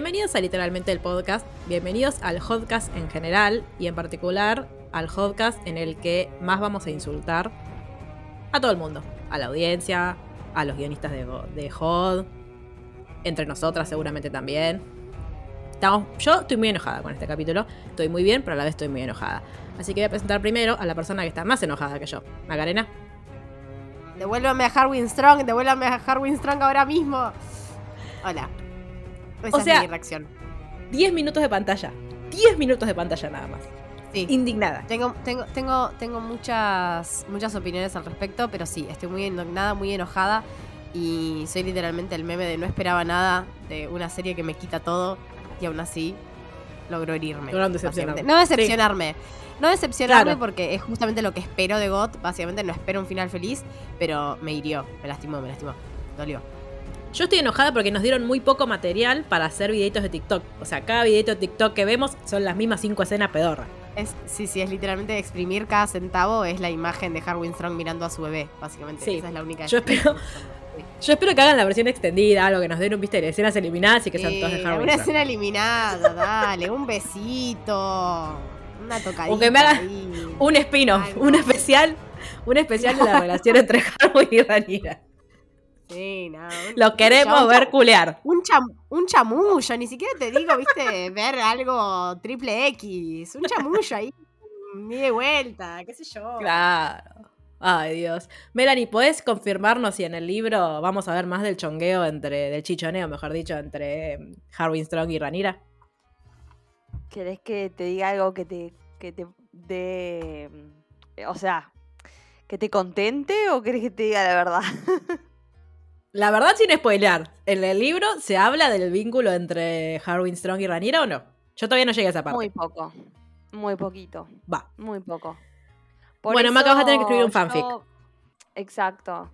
Bienvenidos a literalmente el podcast, bienvenidos al podcast en general y en particular al podcast en el que más vamos a insultar a todo el mundo, a la audiencia, a los guionistas de, de HOD, entre nosotras seguramente también. Estamos, yo estoy muy enojada con este capítulo, estoy muy bien, pero a la vez estoy muy enojada. Así que voy a presentar primero a la persona que está más enojada que yo, Macarena. Devuélvame a Harwin Strong, devuélvame a Harwin Strong ahora mismo. Hola. Esa O sea- es mi reacción. 10 minutos de pantalla, 10 minutos de pantalla nada más. Sí. Indignada. Tengo, tengo, tengo, tengo muchas, muchas opiniones al respecto, pero sí, estoy muy indignada, muy enojada. Y soy literalmente el meme de no esperaba nada de una serie que me quita todo y aún así logró herirme. Decepcionarme. No decepcionarme. No decepcionarme Claro. porque es justamente lo que espero de GOT. Básicamente no espero un final feliz, pero me hirió, me lastimó, me lastimó. Dolió. Yo estoy enojada porque nos dieron muy poco material para hacer videitos de TikTok. O sea, cada videito de TikTok que vemos son las mismas cinco escenas pedorras. Es, sí, sí, es literalmente exprimir cada centavo, es la imagen de Harwin Strong mirando a su bebé, básicamente. Sí. Esa es la única. Yo espero- Yo espero que hagan la versión extendida, algo que nos den un viste de escenas eliminadas y que sean todas de Sí, Harvey una Strong. escena eliminada, dale, un besito, una tocadita. O que me hagan. Un spin-off, un especial, un especial de la relación entre Harvey y Ranira. Sí, no, un- Lo queremos un ver culear. Un, cham- un chamullo, ni siquiera te digo, viste, ver algo triple X. Un chamullo ahí, ni de vuelta, qué sé yo. Claro. Ay, Dios. Melanie, ¿podés confirmarnos si en el libro vamos a ver más del chongueo entre, del chichoneo, mejor dicho, entre em, Harwin Strong y Ranira? ¿Querés que te diga algo que te, que te dé, mm, o sea, que te contente o querés que te diga la verdad? La verdad, sin spoilear, ¿en el libro se habla del vínculo entre Harwin Strong y Ranira o no? Yo todavía no llegué a esa parte. Muy poco, muy poquito, Va. muy poco. Bueno, Maca, vas a tener que escribir un yo- fanfic. Exacto.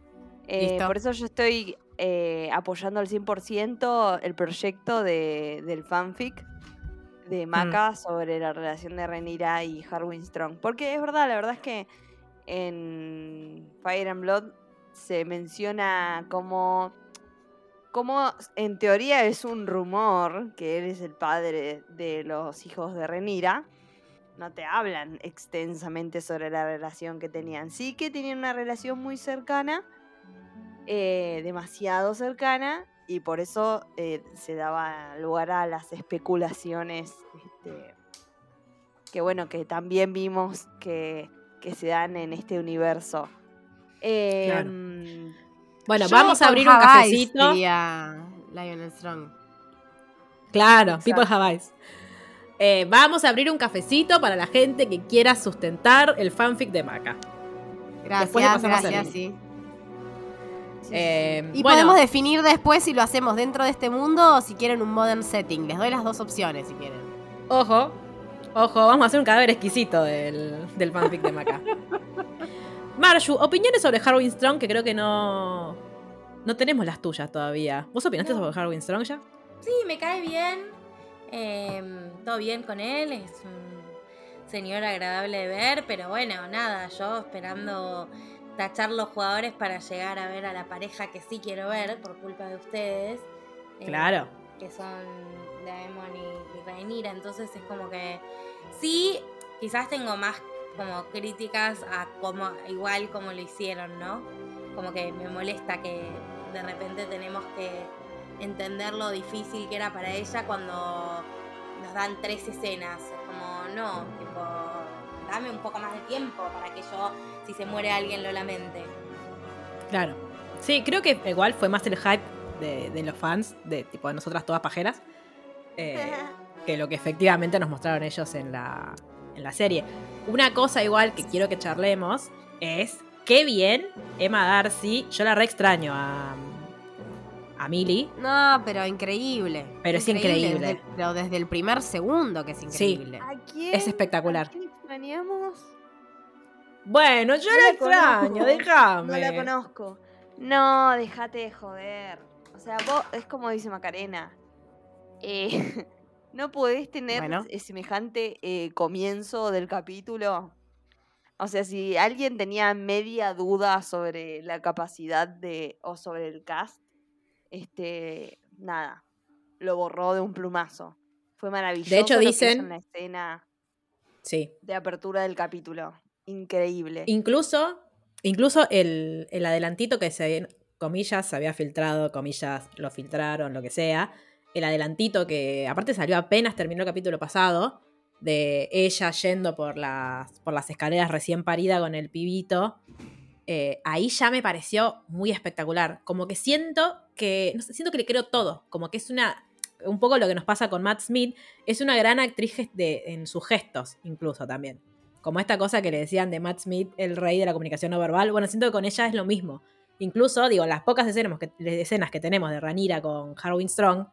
Eh, por eso yo estoy eh, apoyando al 100% el proyecto de, del fanfic de Maca sobre la relación de Renira y Harwin Strong. Porque es verdad, la verdad es que en Fire and Blood se menciona como, como en teoría es un rumor que él es el padre de los hijos de Renira. No te hablan extensamente sobre la relación que tenían. Sí que tenían una relación muy cercana, eh, demasiado cercana, y por eso eh, se daba lugar a las especulaciones este, que bueno, que también vimos que, que se dan en este universo. Claro. Em, Bueno, Yo vamos a abrir un cafecito. diría Lionel Strong. Claro, Exacto. People Have Eyes. Eh, vamos a abrir un cafecito para la gente que quiera sustentar el fanfic de Maca. Gracias, Después le pasamos el gracias, sí. Eh, Y bueno, podemos definir después si lo hacemos dentro de este mundo o si quieren un modern setting. Les doy las dos opciones si quieren. ojo, ojo, vamos a hacer un cadáver exquisito del, del fanfic de Maca. Marshu, opiniones sobre Harwin Strong que creo que no. No tenemos las tuyas todavía. ¿Vos opinaste No. sobre Harwin Strong ya? Sí, me cae bien. em, todo bien con él. Es un señor agradable de ver. Pero bueno, nada, yo esperando tachar los jugadores para llegar a ver a la pareja que sí quiero ver por culpa de ustedes. eh, Claro. Que son Daemon y, y Rhaenyra. Entonces es como que sí, quizás tengo más como críticas a como igual como lo hicieron, ¿no? Como que me molesta que de repente tenemos que entender lo difícil que era para ella cuando nos dan tres escenas. Es como, no, tipo, dame un poco más de tiempo para que yo, si se muere alguien, lo lamente. Claro. Sí, creo que igual fue más el hype de, de los fans, de tipo de nosotras todas pajeras, eh, que lo que efectivamente nos mostraron ellos en la, en la serie. Una cosa igual que quiero que charlemos es qué bien Emma Darcy. Yo la re extraño a, a Millie. No, pero increíble. Pero es increíble. Desde, pero desde el primer segundo que es Sí. increíble. ¿A quién? Es espectacular. ¿A quién extrañamos? Bueno, yo No la la extraño, déjame. No la conozco. No, déjate de joder. O sea, vos, es como dice Macarena. eh, no podés tener Bueno. eh, semejante eh, comienzo del capítulo. O sea, si alguien tenía media duda sobre la capacidad de. o sobre el cast, este. nada. Lo borró de un plumazo. Fue maravilloso. hecho, lo que hizo dicen- en la escena Sí. de apertura del capítulo. Increíble. Incluso, incluso el, el adelantito que se, comillas, se había filtrado, comillas, lo filtraron, lo que sea. El adelantito que aparte salió apenas terminó el capítulo pasado, de ella yendo por las, por las escaleras recién parida con el pibito. eh, ahí ya me pareció muy espectacular. Como que siento que, siento que le creo todo. Como que es una, un poco lo que nos pasa con Matt Smith, es una gran actriz de, en sus gestos, incluso también. Como esta cosa que le decían de Matt Smith, el rey de la comunicación no verbal. Bueno, siento que con ella es lo mismo. Incluso, digo, las pocas escenas que, escenas que tenemos de Ranira con Harwin Strong,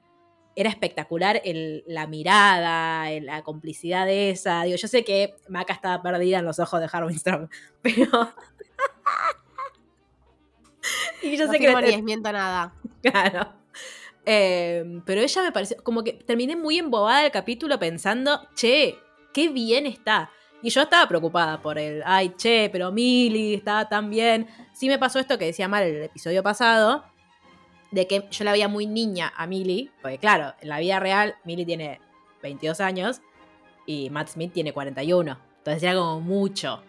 era espectacular el- la mirada, el- la complicidad de esa. Digo, yo sé que Maca estaba perdida en los ojos de Harwin Strong, pero. y yo no sé que ni desmiento nada. Claro. Eh, pero ella me pareció, como que terminé muy embobada el capítulo pensando, che, qué bien está. Y yo estaba preocupada por el, ay, che, pero Millie estaba tan bien. Sí me pasó esto que decía mal el episodio pasado, de que yo la veía muy niña a Millie, porque claro, en la vida real Millie tiene 22 años y Matt Smith tiene 41. Entonces era como mucho.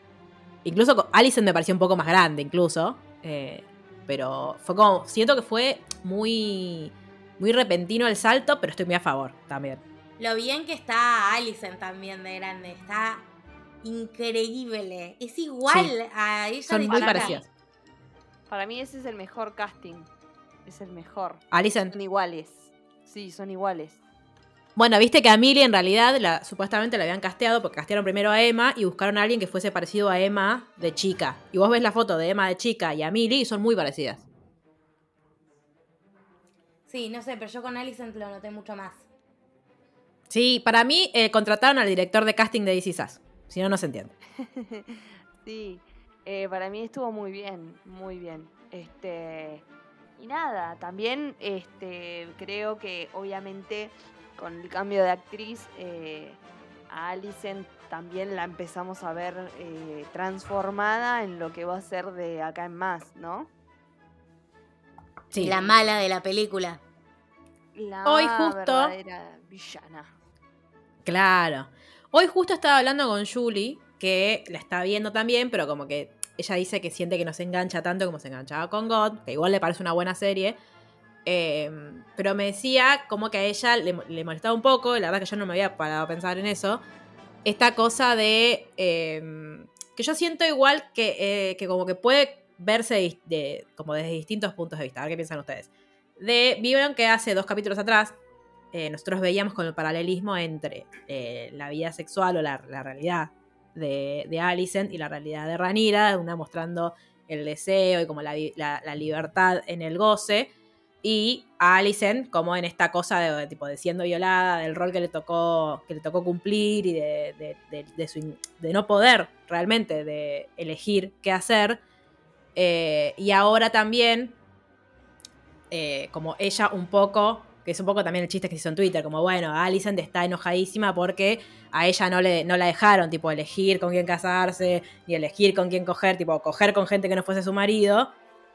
Incluso Allison me pareció un poco más grande, incluso. eh, pero fue como, siento que fue muy, muy repentino el salto, pero estoy muy a favor también. Lo bien que está Alison también de grande. Está increíble. Es igual Sí. a ella Son de muy parecidas. Para mí ese es el mejor casting. Es el mejor. Allison. Son iguales. Sí, son iguales. Bueno, viste que a Millie en realidad la, supuestamente la habían casteado porque castearon primero a Emma y buscaron a alguien que fuese parecido a Emma de chica. Y vos ves la foto de Emma de chica y a Millie y son muy parecidas. Sí, no sé, pero yo con Alison lo noté mucho más. Sí, para mí eh, contrataron al director de casting de DC Sass. Si no, no se entiende. Sí, eh, para mí estuvo muy bien, muy bien. Este y nada, también este creo que obviamente con el cambio de actriz eh, a Alicent también la empezamos a ver eh, transformada en lo que va a ser de acá en más, ¿no? Sí. La mala de la película. La Hoy justo- verdadera villana. Claro. Hoy justo estaba hablando con Julie, que la está viendo también, pero como que ella dice que siente que no se engancha tanto como se enganchaba con God, que igual le parece una buena serie. Eh, pero me decía como que a ella le, le molestaba un poco, la verdad que yo no me había parado a pensar en eso, esta cosa de... eh, que yo siento igual que, eh, como que puede verse de- de- como desde distintos puntos de vista. A ver qué piensan ustedes. De, vieron que hace dos capítulos atrás eh, nosotros veíamos con el paralelismo entre eh, la vida sexual o la, la realidad de, de Alicent y la realidad de Ranira, una mostrando el deseo y como la, la- libertad en el goce, y a Alicent como en esta cosa de, tipo de siendo violada, del rol que le tocó, que le tocó cumplir y de, de no poder realmente de elegir qué hacer. Eh, y ahora también eh, como ella un poco, que es un poco también el chiste que se hizo en Twitter, como bueno, Alicent está enojadísima porque a ella no, le, no la dejaron, tipo, elegir con quién casarse, ni elegir con quién coger, tipo, coger con gente que no fuese su marido.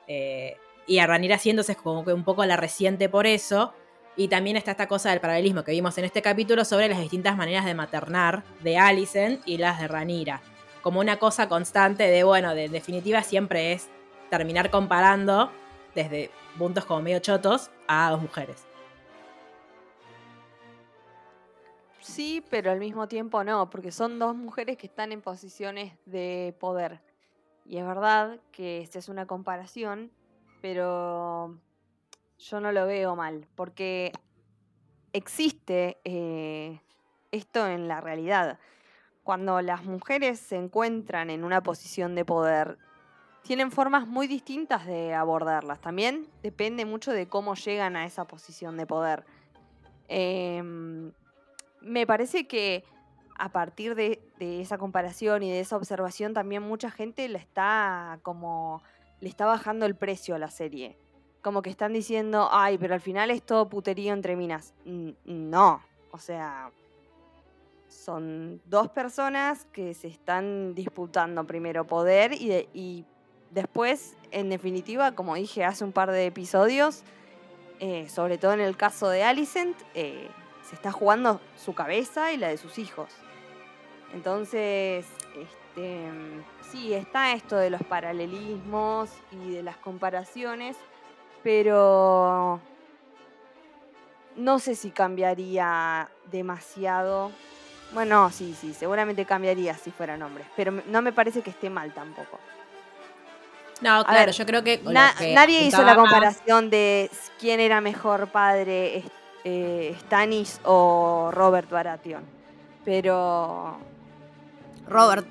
eh, y a Ranira haciéndose como que un poco la resiente por eso. Y también está esta cosa del paralelismo que vimos en este capítulo sobre las distintas maneras de maternar de Alicent y las de Ranira. Como una cosa constante de, bueno, de en definitiva siempre es terminar comparando desde puntos como medio chotos a dos mujeres. Sí, pero al mismo tiempo no, porque son dos mujeres que están en posiciones de poder. Y es verdad que esta es una comparación, pero yo no lo veo mal, porque existe eh, esto en la realidad. Cuando las mujeres se encuentran en una posición de poder, tienen formas muy distintas de abordarlas. También depende mucho de cómo llegan a esa posición de poder. Em, me parece que a partir de, esa comparación y de esa observación también mucha gente le está como le está bajando el precio a la serie. Como que están diciendo, ay, pero al final es todo puterío entre minas. No, o sea, son dos personas que se están disputando primero poder y, de- y después, en definitiva, como dije hace un par de episodios, eh, sobre todo en el caso de Alicent, eh, se está jugando su cabeza y la de sus hijos. Entonces, este, sí, está esto de los paralelismos y de las comparaciones, pero no sé si cambiaría demasiado. Bueno, no, sí, sí, seguramente cambiaría si fueran hombres, pero no me parece que esté mal tampoco. No, claro, ver, yo creo que, lo Na- que nadie hizo la más- comparación de quién era mejor padre, eh, Stannis o Robert Baratheon. Pero Robert.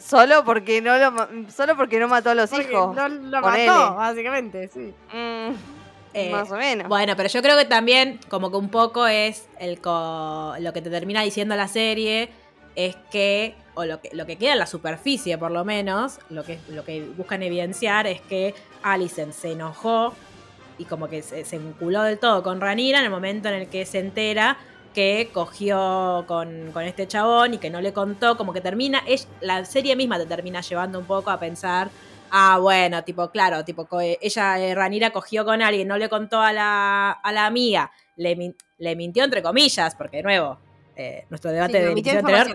solo porque no lo solo porque no mató a los Porque hijos. no lo mató, básicamente, sí. Mm, Eh, más o menos. Bueno, pero yo creo que también, como que un poco es el co- lo que te termina diciendo la serie, es que, o lo que, lo que queda en la superficie por lo menos, lo que, lo que buscan evidenciar es que Alicent se enojó y como que se, se vinculó del todo con Ranira en el momento en el que se entera que cogió con, con este chabón y que no le contó, como que termina, es, la serie misma te termina llevando un poco a pensar Ah, bueno, tipo, claro, tipo, co- ella, eh, Ranira, cogió con alguien, no le contó a la, a la amiga, le, le mintió entre comillas, porque de nuevo, eh, nuestro debate Sí, de anterior,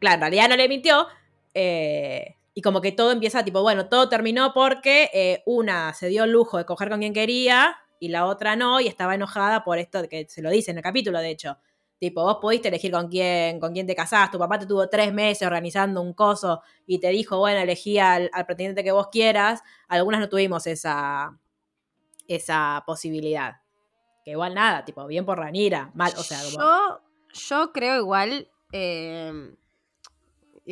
claro, en realidad no le mintió, eh, y como que todo empieza, tipo, bueno, todo terminó porque eh, una se dio el lujo de coger con quien quería y la otra no, y estaba enojada por esto, que se lo dice en el capítulo, de hecho. Tipo, vos pudiste elegir con quién, con quién te casás, tu papá te tuvo tres meses organizando un coso y te dijo, bueno, elegí al, al pretendiente que vos quieras. Algunas no tuvimos esa, esa posibilidad. Que igual nada, tipo, bien por Ranira, mal, o sea. Yo, yo creo igual. eh,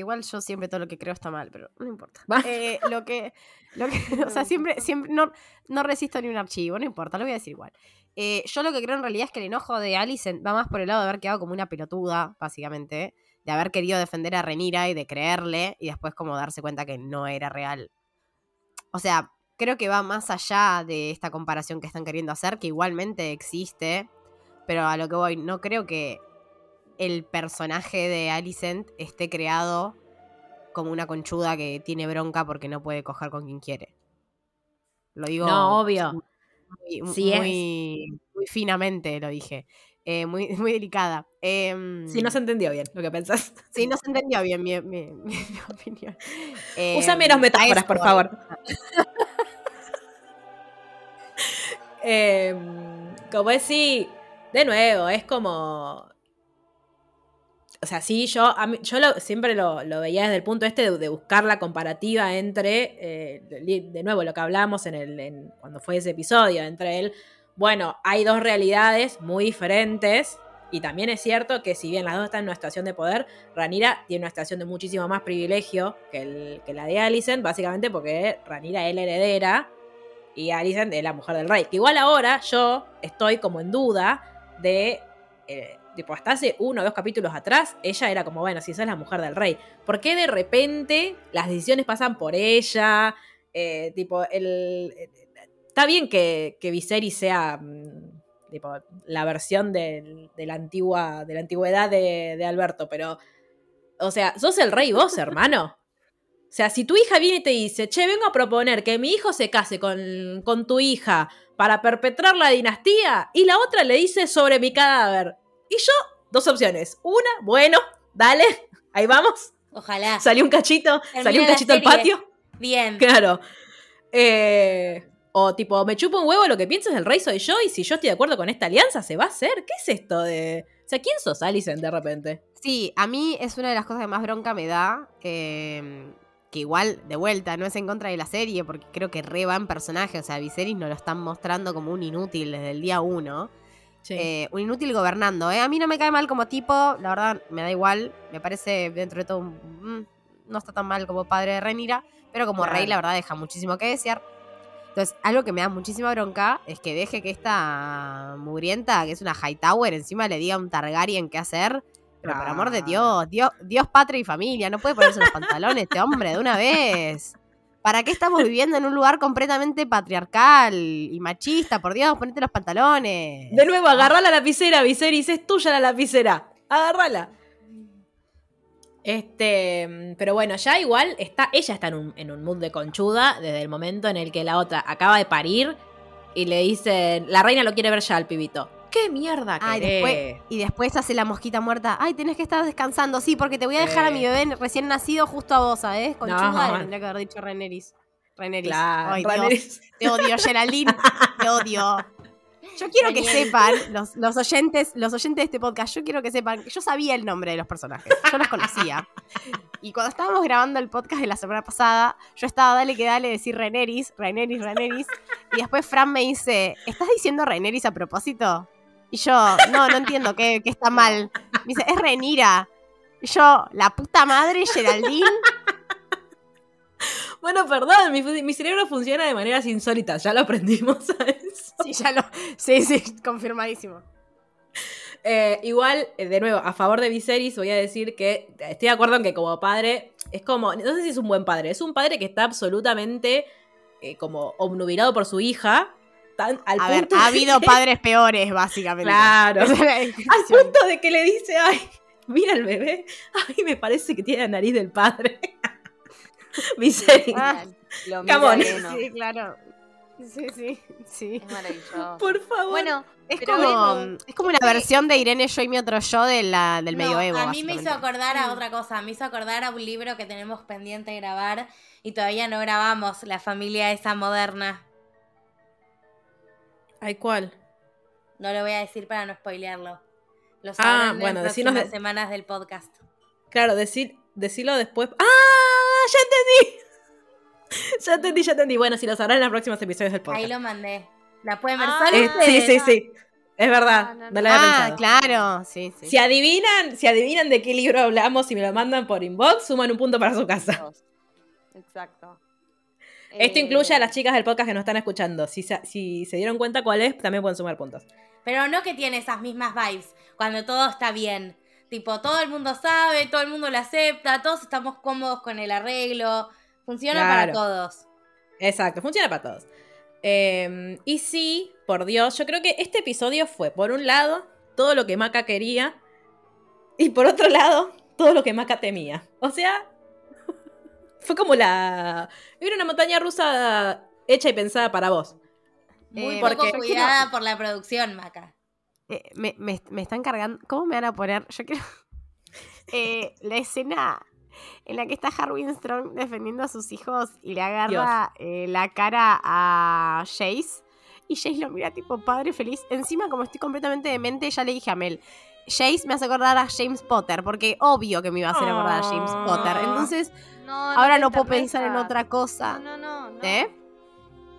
igual yo siempre todo lo que creo está mal, pero no importa. Eh, lo que. Lo que o sea, siempre, siempre no, no resisto ni un archivo, no importa, lo voy a decir igual. Eh, yo lo que creo en realidad es que el enojo de Alicent va más por el lado de haber quedado como una pelotuda, básicamente. De haber querido defender a Renira y de creerle y después como darse cuenta que no era real. O sea, creo que va más allá de esta comparación que están queriendo hacer, que igualmente existe. Pero a lo que voy, no creo que el personaje de Alicent esté creado como una conchuda que tiene bronca porque no puede coger con quien quiere. Lo digo. No, obvio. Muy, Sí es. muy, muy finamente lo dije. Eh, muy, muy delicada. Em, Sí, no se entendió bien lo que pensás. sí, no se entendió bien mi, mi- mi- mi opinión. Usa Em, menos a metáforas, por favor. Eh, como es sí, de nuevo, es como. O sea, sí, yo, yo siempre lo, veía desde el punto este de, buscar la comparativa entre, eh, de, nuevo, lo que hablamos en el, cuando fue ese episodio, entre el, bueno, hay dos realidades muy diferentes, y también es cierto que si bien las dos están en una situación de poder, Ranira tiene una situación de muchísimo más privilegio que la de Alicent, básicamente porque Ranira es la heredera y Alicent es la mujer del rey. Que igual ahora yo estoy como en duda de. eh, tipo, hasta hace uno o dos capítulos atrás, ella era como, bueno, si esa es la mujer del rey. ¿Por qué de repente las decisiones pasan por ella? Eh, tipo, el. Está bien que, que Viserys sea. mm, Tipo, la versión de, la antigua, de la antigüedad de, de Alberto, pero. O sea, sos el rey vos, hermano. O sea, si tu hija viene y te dice, che, vengo a proponer que mi hijo se case con, con tu hija para perpetrar la dinastía, y la otra le dice sobre mi cadáver. Y yo, dos opciones. Una, bueno, dale, ahí vamos. Ojalá. Salió un cachito, Termina salió un cachito al patio. Bien. Claro. Eh, o tipo, me chupo un huevo lo que piensas del rey soy yo, y si yo estoy de acuerdo con esta alianza, se va a hacer. ¿Qué es esto de.? O sea, ¿quién sos Alicent de repente? Sí, a mí es una de las cosas que más bronca me da. eh, que igual, de vuelta, no es en contra de la serie, porque creo que re va en personaje. O sea, Viserys nos lo están mostrando como un inútil desde el día uno. Sí. Eh, un inútil gobernando, ¿eh? A mí no me cae mal como tipo, la verdad, me da igual. Me parece dentro de todo un, mm, no está tan mal como padre de Renira, pero como Claro. rey la verdad deja muchísimo que desear. Entonces, algo que me da muchísima bronca es que deje que esta mugrienta, que es una Hightower, encima le diga a un Targaryen qué hacer. Pero por amor de. Dios, Dios, Dios, patria y familia, no puede ponerse los pantalones este hombre de una vez. ¿Para qué estamos viviendo en un lugar completamente patriarcal y machista? Por Dios, ponete los pantalones. De nuevo, agarrá la lapicera, Viserys, es tuya la lapicera. Agarrala. Este, pero bueno, ya igual está, ella está en un, en un mood de conchuda desde el momento en el que la otra acaba de parir y le dicen, la reina lo quiere ver ya al pibito. ¿Qué mierda Ay, querés? después, y después hace la mosquita muerta. Ay, tenés que estar descansando. Sí, porque te voy a dejar a mi bebé recién nacido justo a vos, ¿sabes? Con No. le tendría que haber dicho Reneris. Reneris. Claro, Ay, Dios, Rhaenyra- te odio, Geraldine. Te odio. Yo quiero que sepan, los, los oyentes, los oyentes de este podcast, yo quiero que sepan que yo sabía el nombre de los personajes. Yo los conocía. Y cuando estábamos grabando el podcast de la semana pasada, yo estaba dale que dale decir Reneris, Reneris, Reneris. Y después Fran me dice, ¿estás diciendo Reneris a propósito? Y yo, no, no entiendo qué, qué está mal. Me dice, es Renira. Y yo, la puta madre, Geraldine. Bueno, perdón, mi, mi cerebro funciona de maneras insólitas, ya lo aprendimos, ¿sabes? Sí, ya lo. Sí, sí, confirmadísimo. Eh, igual, eh, de nuevo, a favor de Viserys voy a decir que estoy de acuerdo en que como padre, es como, no sé si es un buen padre, es un padre que está absolutamente eh, como obnubilado por su hija, tan, al A ver, ha de habido que- padres peores, básicamente. Claro. Al punto de que le dice, ay, mira el bebé, ay, me parece que tiene la nariz del padre. Viserys. Ah, Lo mira. Sí, claro. Sí, sí, sí. Es maravilloso. Por favor. Bueno, Es como, bueno, es como una versión de Irene Yo y mi otro yo de la, del No, medioevo. a mí me hizo acordar a otra cosa, me hizo acordar a un libro que tenemos pendiente de grabar y todavía no grabamos, La familia esa moderna. Ay, ¿cuál? No lo voy a decir para no spoilearlo. Lo Ah, sabrán en bueno, las decinos próximas de- semanas del podcast. Claro, decir, decirlo después. ¡Ah! ¡Ya entendí! ya entendí, ya entendí. Bueno, si lo sabrán en los próximos episodios del podcast. Ahí lo mandé. ¿La pueden ver Ah, solo Eh, sí, sí, sí. Es verdad. No, no, No, lo había Ah, pensado. claro, sí, sí. Si adivinan, si adivinan de qué libro hablamos y me lo mandan por inbox, suman un punto para su casa. Exacto. Esto Eh, incluye a las chicas del podcast que nos están escuchando. Si se, si se dieron cuenta cuál es, también pueden sumar puntos. Pero no que tiene esas mismas vibes cuando todo está bien. Tipo, todo el mundo sabe, todo el mundo lo acepta, todos estamos cómodos con el arreglo. Funciona Claro. para todos. Exacto, funciona para todos. Eh, y sí, por Dios, yo creo que este episodio fue, por un lado, todo lo que Maca quería, y por otro lado, todo lo que Maca temía. O sea, fue como la... Era una montaña rusa hecha y pensada para vos. Muy Eh, poco cuidada por la producción, Maca. Eh, me, me- me están cargando. ¿Cómo me van a poner? Yo quiero. Eh, la escena en la que está Harwin Strong defendiendo a sus hijos y le agarra eh, la cara a Jace. Y Jace lo mira tipo padre feliz. Encima, como estoy completamente demente, ya le dije a Mel. Jace me hace acordar a James Potter, porque obvio que me iba a hacer acordar a James Ah. Potter. Entonces, no, ahora no puedo pensar en otra cosa. No, no, no. ¿Eh?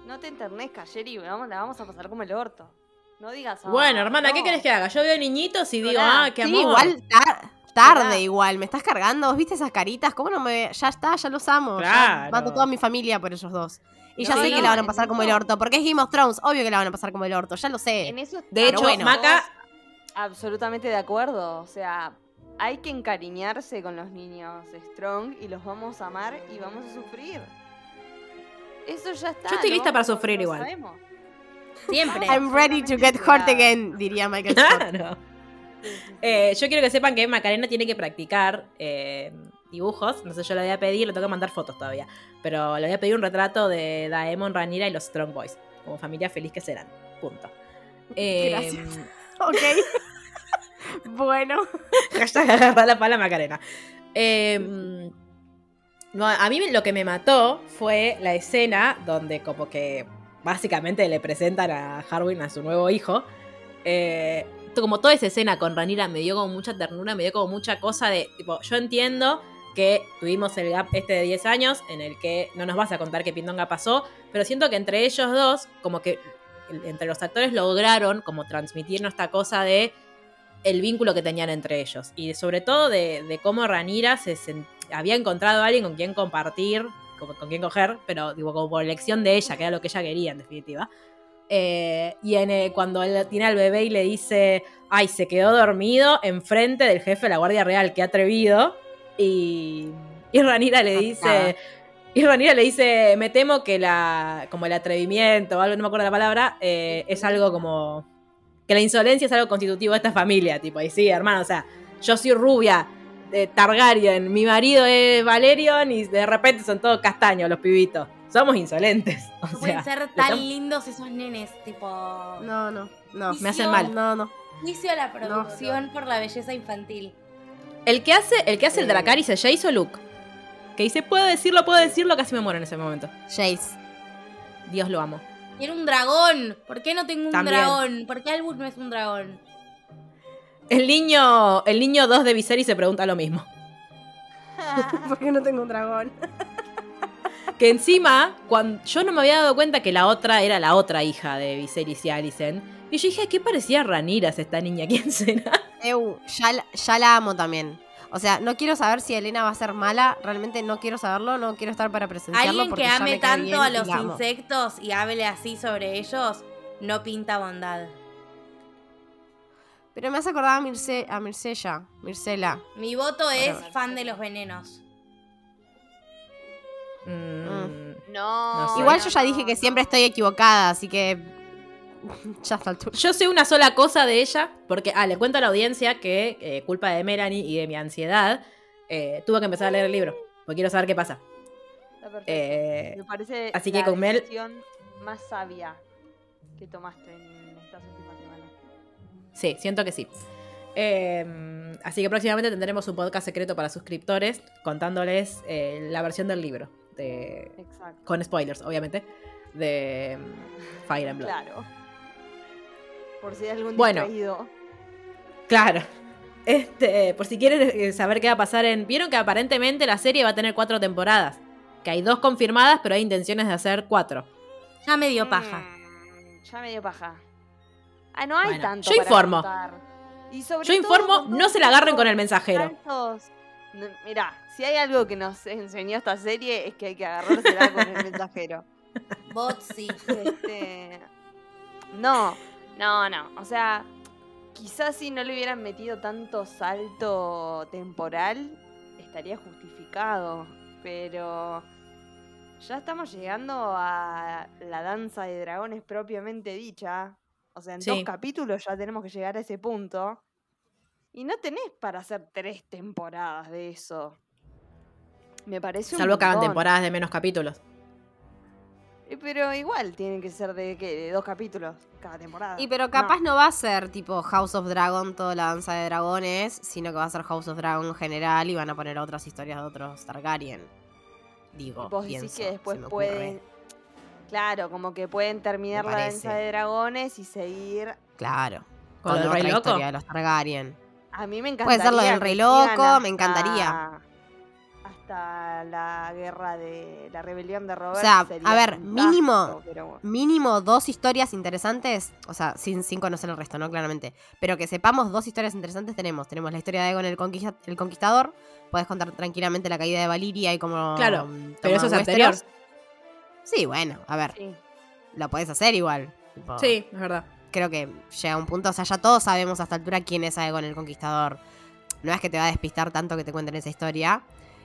No te enternezcas, Jerry. Vamos, la vamos a pasar como el orto. No digas. "Ah, bueno, hermana, ¿qué no". querés que haga? Yo veo niñitos y digo, ah, qué Sí, amor. igual tar- tarde, igual. Me estás cargando. ¿Vos viste esas caritas? ¿Cómo no me.? Ya está, ya los amo. Ya Claro. mato toda mi familia por ellos dos. Y ya sé no, que la van a pasar como el orto. Porque es Game of Thrones. Obvio que la van a pasar como el orto. Ya lo sé. En eso De hecho, bueno. Maca, absolutamente de acuerdo. O sea, hay que encariñarse con los niños Strong y los vamos a amar y vamos a sufrir. Eso ya está. Yo estoy ¿no? lista para sufrir lo igual. sabemos. Siempre. I'm ready to get hurt again, diría Michael Scott. claro. Eh, yo quiero que sepan que Macarena tiene que practicar eh, dibujos. No sé, yo le voy a pedir, le tengo que mandar fotos todavía. Pero le voy a pedir un retrato de Daemon, Ranira y los Strong Boys. Como familia feliz que serán. Punto. Eh, Gracias. Ok. Bueno. Hashtag la pala Macarena. Eh, no, a mí lo que me mató fue la escena donde como que básicamente le presentan a Harwin a su nuevo hijo. Eh, como toda esa escena con Ranira me dio como mucha ternura, me dio como mucha cosa de, tipo, yo entiendo que tuvimos el gap este de 10 años en el que no nos vas a contar qué Pindonga pasó, pero siento que entre ellos dos, como que entre los actores lograron como transmitirnos esta cosa de el vínculo que tenían entre ellos y sobre todo de, de cómo Ranira se había encontrado a alguien con quien compartir, con, con quien coger, pero digo, como por elección de ella, que era lo que ella quería en definitiva. Eh, y en, eh, cuando él tiene al bebé y le dice, ay, se quedó dormido enfrente del jefe de la Guardia Real, qué atrevido. Y, y Ranira le dice, y Ranira le dice, me temo que la, como el atrevimiento o algo, no me acuerdo la palabra, eh, es algo como, que la insolencia es algo constitutivo de esta familia, tipo, y sí, hermano, o sea, yo soy rubia, de Targaryen, mi marido es Valerion y de repente son todos castaños los pibitos. Somos insolentes. O No sea, pueden ser tan estamos- lindos esos nenes, tipo. No, no, no. Me hacen mal. No, no. Juicio a la producción por la belleza infantil. El que hace, el que hace el Eh. Dracarys es Jace o Luke. Que dice, puedo decirlo, puedo decirlo, casi me muero en ese momento. Jace. Dios lo amo. Quiero un dragón. ¿Por qué no tengo un También. dragón? ¿Por qué Albus no es un dragón? El niño, el niño 2 de Viserys se pregunta lo mismo. ¿Por qué no tengo un dragón? Que encima, cuando yo no me había dado cuenta que la otra era la otra hija de Viserys y Alicent. Y yo dije, ¿qué parecía Raniras esta niña? ¿Quién será? Eu, ya, ya la amo también. O sea, no quiero saber si Elena va a ser mala. Realmente no quiero saberlo. No quiero estar para presenciarlo. Alguien porque que ame tanto bien a los insectos y hable así sobre ellos, no pinta bondad. Pero me hace acordar a, Mirce, a Mircella. Mircela. Mi voto es fan de los venenos. Mm, No. No sé. Igual no, yo ya no, dije que siempre estoy equivocada, así que. ya está. Yo sé una sola cosa de ella, porque, ah, le cuento a la audiencia que, eh, culpa de Melanie y de mi ansiedad, eh, tuve que empezar a leer el libro, porque quiero saber qué pasa. Eh, Me parece así que la con Mel- más sabia que tomaste en estas últimas semanas. sí, siento que sí. Eh, así que próximamente tendremos un podcast secreto para suscriptores contándoles eh, la versión del libro, de, Exacto. con spoilers, obviamente, de mm, Fire and Blood. Claro. Por si hay algún Bueno. distraído. Claro. Este, por si quieren eh, saber qué va a pasar en. Vieron que aparentemente la serie va a tener cuatro temporadas. Que hay dos confirmadas, pero hay intenciones de hacer cuatro. Ya me dio paja. Mm, ya me dio paja. Ah, no hay Bueno, tanto. yo para informo. contar. Y sobre Yo informo, no se la agarren con el mensajero. saltos. No, Mirá, si hay algo que nos enseñó esta serie es que hay que agarrársela con el mensajero. Botsi. Este, no, no, no. O sea, quizás si no le hubieran metido tanto salto temporal, estaría justificado. Pero ya estamos llegando a la danza de dragones propiamente dicha. O sea, en dos capítulos ya tenemos que llegar a ese punto. Y no tenés para hacer tres temporadas de eso. Me parece un Salvo que hagan temporadas de menos capítulos. Pero igual tienen que ser de, ¿qué? de dos capítulos cada temporada. Y pero capaz no. va a ser tipo House of Dragon, toda la danza de dragones, sino que va a ser House of Dragon en general y van a poner otras historias de otros Targaryen. Digo, Vos decís pienso, que se después pueden. Claro, como que pueden terminar la danza de dragones y seguir. Claro. ¿Con otra Rey Loco? historia de los Targaryen. A mí me encantaría. Puede ser lo del que Rey Loco, me encantaría. Hasta la guerra de la rebelión de Robert. sea, sería a ver, mínimo- pero. Mínimo dos historias interesantes, o sea, sin, sin conocer el resto, ¿no? Claramente. Pero que sepamos dos historias interesantes tenemos. Tenemos la historia de Aegon el, Conquista- el Conquistador. Puedes contar tranquilamente la caída de Valiria y cómo... Claro, pero eso es anterior. Sí, bueno, a ver, Sí. lo podés hacer igual. tipo, Sí, es verdad. Creo que llega un punto, o sea, ya todos sabemos a esta altura quién es Aegon el Conquistador. No es que te va a despistar tanto que te cuenten esa historia.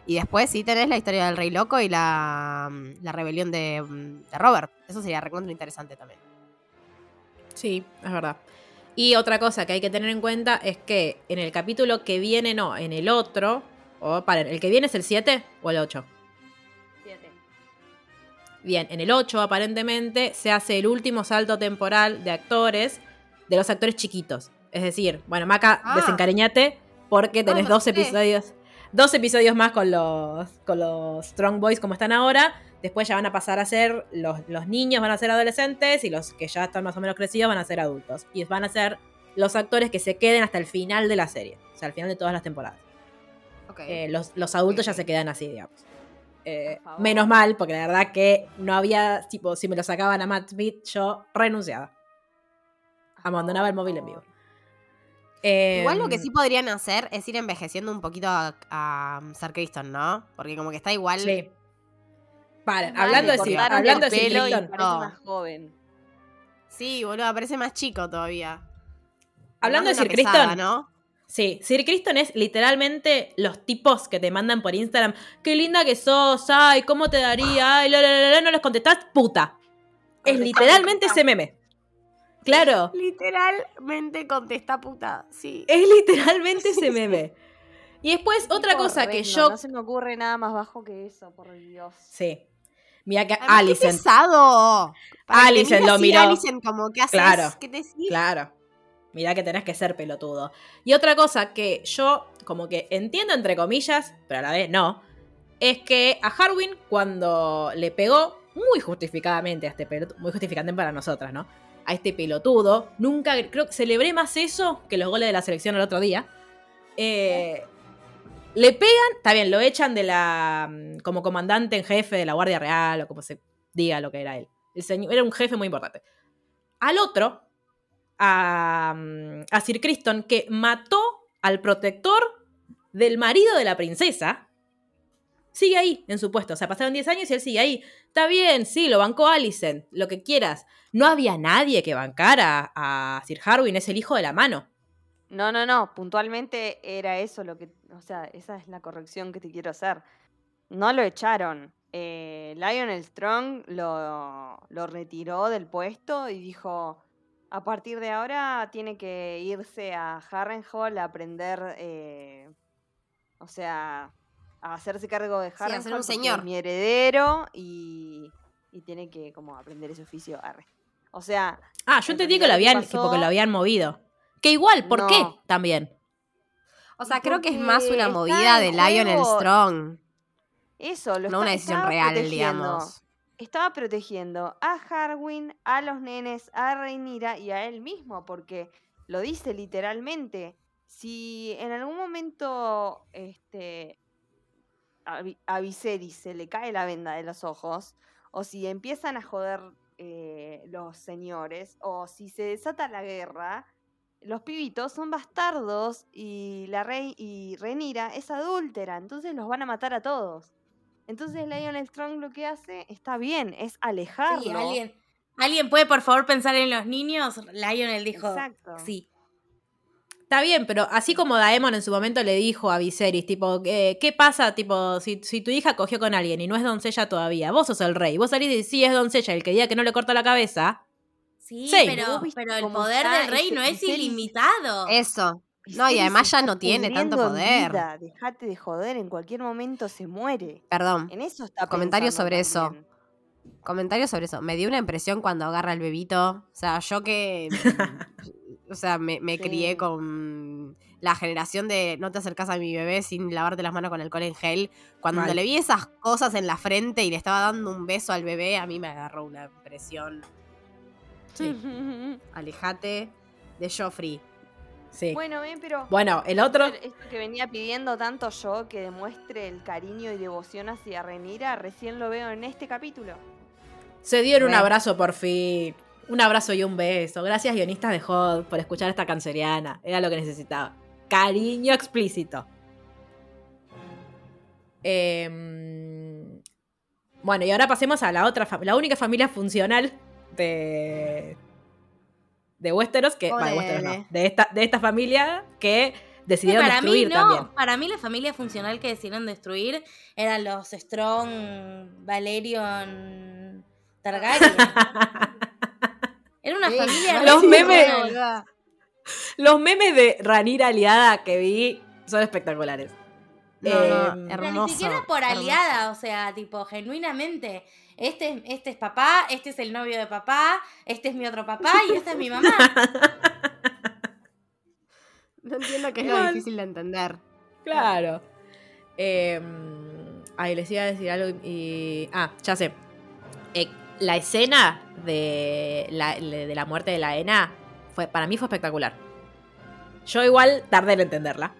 Y después sí tenés la historia del Rey Loco y la, mm, la rebelión de, mm, de Robert. Eso sería recontra interesante también. Sí, es verdad. Y otra cosa que hay que tener en cuenta es que en el capítulo que viene, no, en el otro. O paren, ¿el que viene es el 7 o el 8? Siete. Bien, en el 8 aparentemente se hace el último salto temporal de actores, de los actores chiquitos. Es decir, bueno, Maca, Ah. desencariñate porque tenés no dos episodios. Dos episodios más con los, con los Strong Boys como están ahora. Después ya van a pasar a ser los, los niños, van a ser adolescentes y los que ya están más o menos crecidos van a ser adultos. Y van a ser los actores que se queden hasta el final de la serie. O sea, al final de todas las temporadas. Eh, los, los adultos ya se quedan así, digamos. Eh, menos mal, porque la verdad que no había, tipo, si me lo sacaban a Matt Smith, yo renunciaba. Abandonaba el móvil en vivo. Igual lo que Em, sí podrían hacer es ir envejeciendo un poquito a, a Sir Criston, ¿no? Porque como que está igual. Sí. Para, Mal, hablando de, Sir- cortaron hablando de pelo y Criston, parece No. más joven. Sí, boludo, parece más chico todavía. hablando de Sir Criston, ¿no? Sí, Sir Criston es literalmente los tipos que te mandan por Instagram. Qué linda que sos, ay, cómo te daría, ay, la, la, la, la", no les contestás, puta. Es literalmente ese meme. Claro, Literalmente contesta puta, sí. es literalmente ese meme. Y después, otra cosa que yo. No se me ocurre nada más bajo que eso, por Dios. Sí. Mira que Además, ¡Qué Alicent. pesado! Para que te Alicent mire lo miró. Alicent, como, ¿qué haces? Claro. ¿Qué te decís? Claro. Mirá que tenés que ser pelotudo. Y otra cosa que yo como que entiendo entre comillas, pero a la vez no, es que a Harwin cuando le pegó muy justificadamente a este pelotudo, muy justificante para nosotras, ¿no? A este pelotudo, nunca, creo que celebré más eso que los goles de la selección el otro día. Eh, le pegan, está bien, lo echan de la, mm, como comandante en jefe de la Guardia Real o como se diga lo que era él. El señor, era un jefe muy importante. Al otro, a, mm, Sir Criston, que mató al protector del marido de la princesa, sigue ahí en su puesto. O sea, pasaron 10 años y él sigue ahí. Está bien, sí, lo bancó Alicent, lo que quieras. No había nadie que bancara a Sir Harwin, es el hijo de la mano. No, no, no. Puntualmente era eso lo que. O sea, esa es la corrección que te quiero hacer. No lo echaron. Eh, Lionel Strong lo, lo retiró del puesto y dijo: a partir de ahora tiene que irse a Harrenhal a aprender. eh, o sea, a hacerse cargo de Sí, a ser Harrenhal. un porque señor. Es mi heredero y, y tiene que como aprender ese oficio. Arre. O sea, Ah, yo En entendí que lo habían, lo habían movido. Que igual, ¿por No. qué? También. O sea, creo que es más una movida de Lionel juego- Strong. eso, lo No está- una decisión real, digamos. estaba protegiendo a Harwin, a los nenes, a Rhaenyra y a él mismo, porque lo dice literalmente. Si en algún momento este, a, Vi- a Viserys se le cae la venda de los ojos, o si empiezan a joder eh, los señores, o si se desata la guerra, los pibitos son bastardos y la rey y Rhaenyra es adúltera, entonces los van a matar a todos. Entonces Lionel Strong lo que hace está bien, es alejarlo. Sí, alguien, ¿alguien puede por favor pensar en los niños? Lionel dijo, Exacto. sí. Está bien, pero así como Daemon en su momento le dijo a Viserys, tipo, eh, ¿qué pasa, tipo, si, si tu hija cogió con alguien y no es doncella todavía? Vos sos el rey. Vos salís y decís, sí, es doncella. El que diga que no le corta la cabeza. Sí, Sí. pero, el poder del rey no es Viserys. ilimitado. Eso. No, y además ya no tiene tanto poder. vida, Dejate de joder, en cualquier momento se muere. Perdón. En eso está Comentario sobre eso. Comentario sobre eso. Me dio una impresión cuando agarra el bebito. O sea, yo que. o sea, me, me Sí. crié con la generación de no te acercas a mi bebé sin lavarte las manos con alcohol en gel. Cuando Mal. le vi esas cosas en la frente y le estaba dando un beso al bebé, a mí me agarró una impresión. Sí. Alejate de Joffrey. Sí. bueno, bien, pero Bueno, el otro. esto que venía pidiendo tanto yo que demuestre el cariño y devoción hacia Renira, recién lo veo en este capítulo. Se dieron un abrazo por fin. Un abrazo y un beso. Gracias, guionistas de Hot, por escuchar esta canceriana. Era lo que necesitaba. Cariño explícito. Em, bueno, y ahora pasemos a la otra, la única familia funcional de. de Westeros, que. bueno, de Westeros no, de esta, de esta familia que decidieron para mí destruir no, también. para mí la familia funcional que decidieron destruir eran los Strong, Valerion, Targaryen. Era una Sí, familia Los memes. funcional. Los memes de Ranira aliada que vi son espectaculares. No, Em, hermoso. ni siquiera por hermoso. aliada, o sea, tipo, genuinamente. Este, es- este es papá, este es el novio de papá, este es mi otro papá y esta es mi mamá. No entiendo qué es lo difícil de entender. Claro. Eh, ay, les iba a decir algo y... Ah, ya sé. Eh, la escena de la, de la muerte de la Ena fue, para mí fue espectacular. Yo igual tardé en entenderla.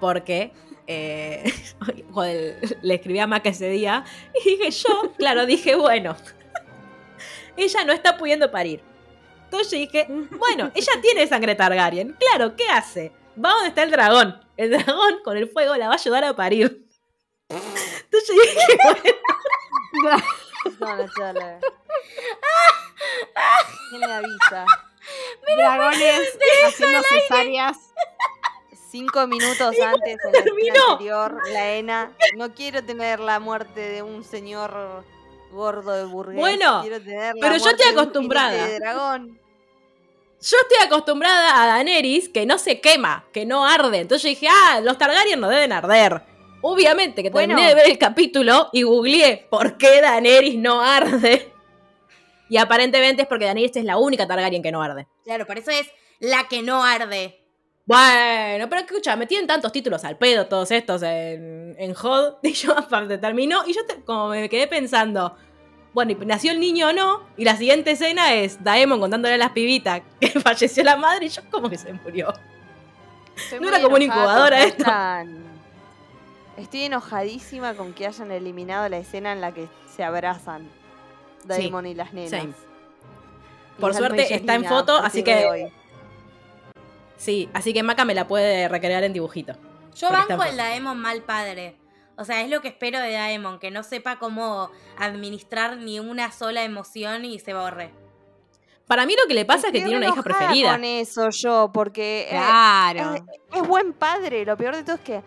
Porque... eh, le escribí a Maca ese día y dije yo, claro, dije, bueno, ella no está pudiendo parir. Entonces dije, bueno, ella tiene sangre Targaryen. Claro, ¿qué hace? Va donde está el dragón. El dragón con el fuego la va a ayudar a parir. Entonces dije, bueno, Sé, la- ¿Quién le avisa? Dragones haciendo cesáreas. Cinco minutos antes, en la escena anterior, la Ena. No quiero tener la muerte de un señor gordo de burgués. Bueno, quiero tener la pero yo estoy de un acostumbrada. jinete de dragón. yo estoy acostumbrada a Daenerys que no se quema, que no arde. Entonces yo dije, ah, los Targaryen no deben arder. Obviamente que Bueno. terminé de ver el capítulo y googleé por qué Daenerys no arde. Y aparentemente es porque Daenerys es la única Targaryen que no arde. Claro, por eso es la que no arde. Bueno, pero escucha, me tienen tantos títulos al pedo todos estos en, en HOD. Y yo aparte terminó. Y yo te- como me quedé pensando. Bueno, ¿y nació el niño o no? Y la siguiente escena es Daemon contándole a las pibitas que falleció la madre y yo como que se murió. Estoy No era como una incubadora esto. Estoy enojadísima con que hayan eliminado la escena en la que se abrazan Daemon y las nenas. Por suerte está en foto, así que- hoy. Sí, así que Maca me la puede recrear en dibujito. Yo banco en el Daemon mal padre. O sea, es lo que espero de Daemon, que no sepa cómo administrar ni una sola emoción y se borre. Para mí lo que le pasa es que tiene una hija preferida. con eso yo, porque eh, Claro. es, es buen padre. Lo peor de todo es que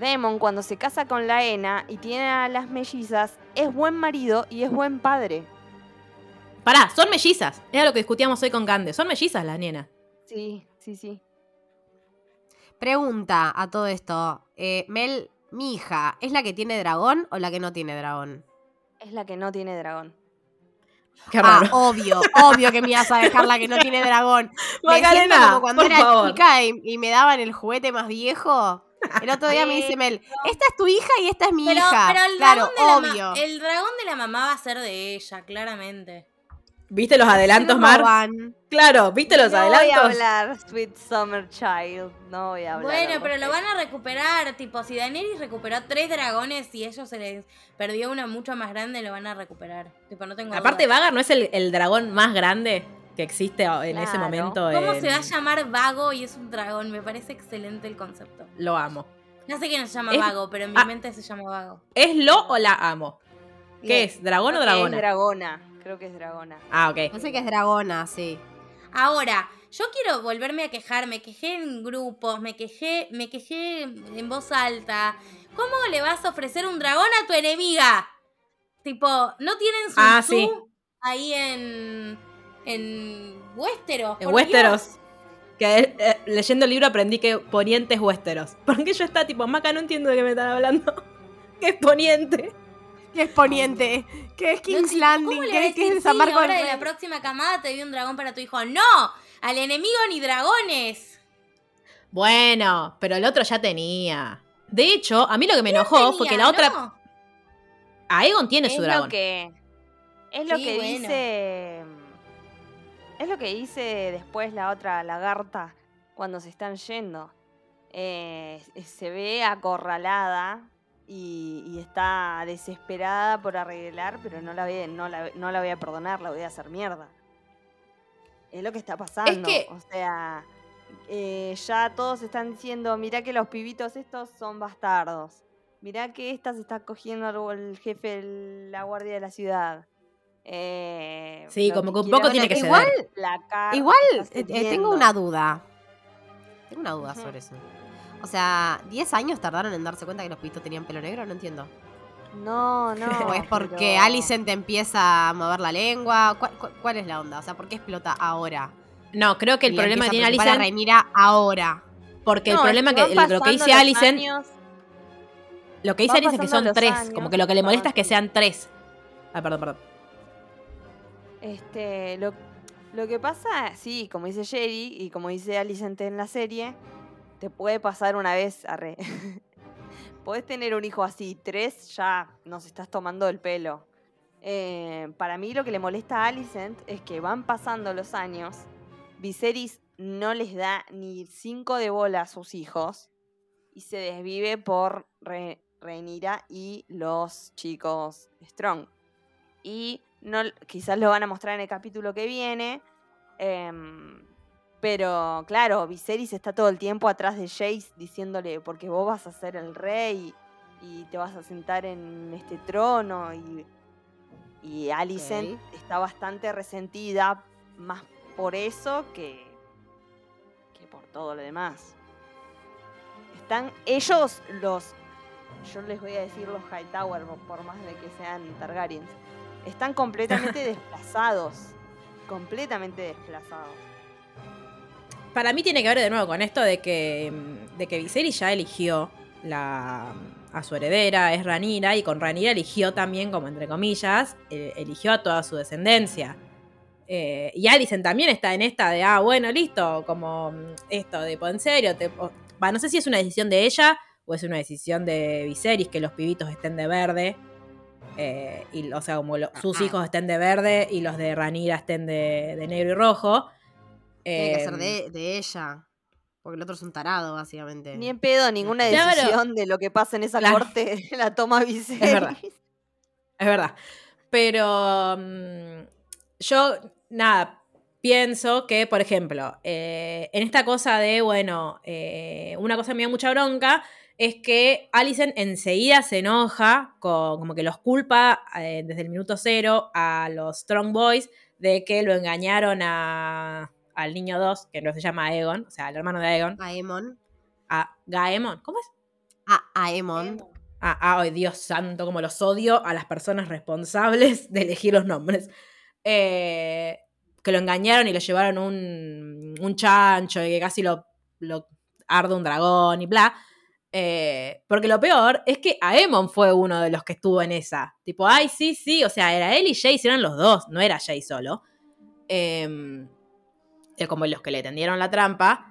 Daemon, cuando se casa con la Ena y tiene a las mellizas, es buen marido y es buen padre. Pará, son mellizas. Era lo que discutíamos hoy con Gande. Son mellizas las nenas. Sí, sí, sí. Pregunta a todo esto. Eh, Mel, mi hija, ¿es la que tiene dragón o la que no tiene dragón? Es la que no tiene dragón. Qué Ah, raro. obvio, obvio que me ibas a dejar la que no tiene dragón. Me siento como cuando por era favor. chica y, y me daban el juguete más viejo. El otro día me dice Mel, esta es tu hija y esta es mi Pero, hija. pero el, claro, dragón de la obvio. el dragón de la mamá va a ser de ella, claramente. ¿Viste los adelantos, Mar? Claro, ¿viste los no adelantos? voy a hablar, Sweet Summer Child. No voy a hablar. Bueno, pero lo van a recuperar. Tipo, si Daenerys recuperó tres dragones y ellos se les perdió uno mucho más grande, lo van a recuperar. Tipo, no tengo Aparte, dudas. Vagar no es el, el dragón más grande que existe en ese momento. ¿Cómo en- se va a llamar Vago y es un dragón? Me parece excelente el concepto. Lo amo. No sé quién se llama Es- Vago, pero en mi ah. mente se llama Vago. ¿Es lo o la amo? ¿Qué Bien. es? ¿Dragón o Creo que dragona? Es dragona. Creo que es dragona. ah, ok. No sé que es dragona, sí. Ahora, yo quiero volverme a quejar, me quejé en grupos, me quejé, me quejé en voz alta. ¿Cómo le vas a ofrecer un dragón a tu enemiga? Tipo, ¿no tienen su Ah, sí. ahí en en Westeros? En Westeros. Dios? Que eh, leyendo el libro aprendí que Poniente es Westeros. Porque yo estaba tipo, Maca, no entiendo de qué me están hablando. ¿Qué es Poniente? ¿Qué es Poniente? ¿Qué es King's Landing? ¿Cómo le ¿Qué, a qué es ahora de la próxima camada te doy un dragón para tu hijo? ¡No! ¡Al enemigo ni dragones! Bueno, pero el otro ya tenía. De hecho, a mí lo que me enojó Tenía, fue que la otra. ¿no? Aegon tiene es su lo dragón. que es lo Sí, que bueno. dice es lo que dice después la otra lagarta cuando se están yendo. Eh, se ve acorralada y, y está desesperada por arreglar pero no la voy, no la, no la voy a perdonar la voy a hacer mierda. Es lo que está pasando que- o sea eh, ya todos están diciendo mirá que los pibitos estos son bastardos. Mirá que esta se está cogiendo el jefe de la guardia de la ciudad. Eh, Sí, como que un poco tiene que es Igual- Igual eh, eh, tengo una duda. Tengo una duda sobre eso. O sea, ¿10 años tardaron en darse cuenta que los pitos tenían pelo negro? No entiendo. No, no. ¿O es porque pero- Alicent empieza a mover la lengua? ¿Cuál, cuál- cuál es la onda? O sea, ¿por qué explota ahora? No, creo que el Y problema que tiene Alicent. Rhaenyra ahora. Porque el No, es problema que, lo que dice Alicent. años, Lo que dice Alicent es que son tres. años, como que lo que le molesta es que sean tres. Ah, perdón, perdón. Este, lo, lo que pasa, sí, como dice Jerry y como dice Alicent en la serie, te puede pasar una vez, arre. Podés tener un hijo así, tres ya nos estás tomando el pelo. Eh, para mí lo que le molesta a Alicent es que van pasando los años, Viserys no les da ni cinco de bola a sus hijos y se desvive por Re- Rhaenyra y los chicos Strong. Y no, quizás lo van a mostrar en el capítulo que viene, Em, pero claro, Viserys está todo el tiempo atrás de Jace diciéndole, porque vos vas a ser el rey y te vas a sentar en este trono. Y, y Alicent está bastante resentida más por eso que, que por todo lo demás. Están ellos los, yo les voy a decir los Hightower, por más de que sean Targaryens, están completamente desplazados. Completamente desplazados. Para mí tiene que ver de nuevo con esto de que, mm, de que Viserys ya eligió la, a su heredera, es Ranira, y con Ranira eligió también, como entre comillas, eh, eligió a toda su descendencia. Eh, y Alicent también está en esta de, ah, bueno, listo, como mm, esto de, en serio, te- o- no sé si es una decisión de ella o es una decisión de Viserys que los pibitos estén de verde. Eh, y, o sea, como lo- sus Ah. hijos estén de verde y los de Ranira estén de, de negro y rojo. Tiene que ser de, de ella. Porque el otro es un tarado, básicamente. Ni en pedo, ninguna Claro. decisión de lo que pasa en esa Claro. corte la toma Viserys. verdad. Es verdad. Pero mm, yo, nada, pienso que, por ejemplo, eh, en esta cosa de, bueno, eh, una cosa me da mucha bronca es que Alicent enseguida se enoja, con, como que los culpa eh, desde el minuto cero a los Strong Boys de que lo engañaron a, al niño 2, que no se llama Aegon, o sea, al hermano de Aegon, Aemon. a Gaemon. ¿Cómo es? A Aemon. Ah, ah, ay, Dios santo, como los odio a las personas responsables de elegir los nombres. Eh, que lo engañaron y lo llevaron un, un chancho y que casi lo, lo arde un dragón y bla. Eh, porque lo peor es que Aemon fue uno de los que estuvo en esa. Tipo, ay, sí, sí, o sea, era él y Jace, eran los dos, no era Jace solo. Eh, eh, como los que le tendieron la trampa.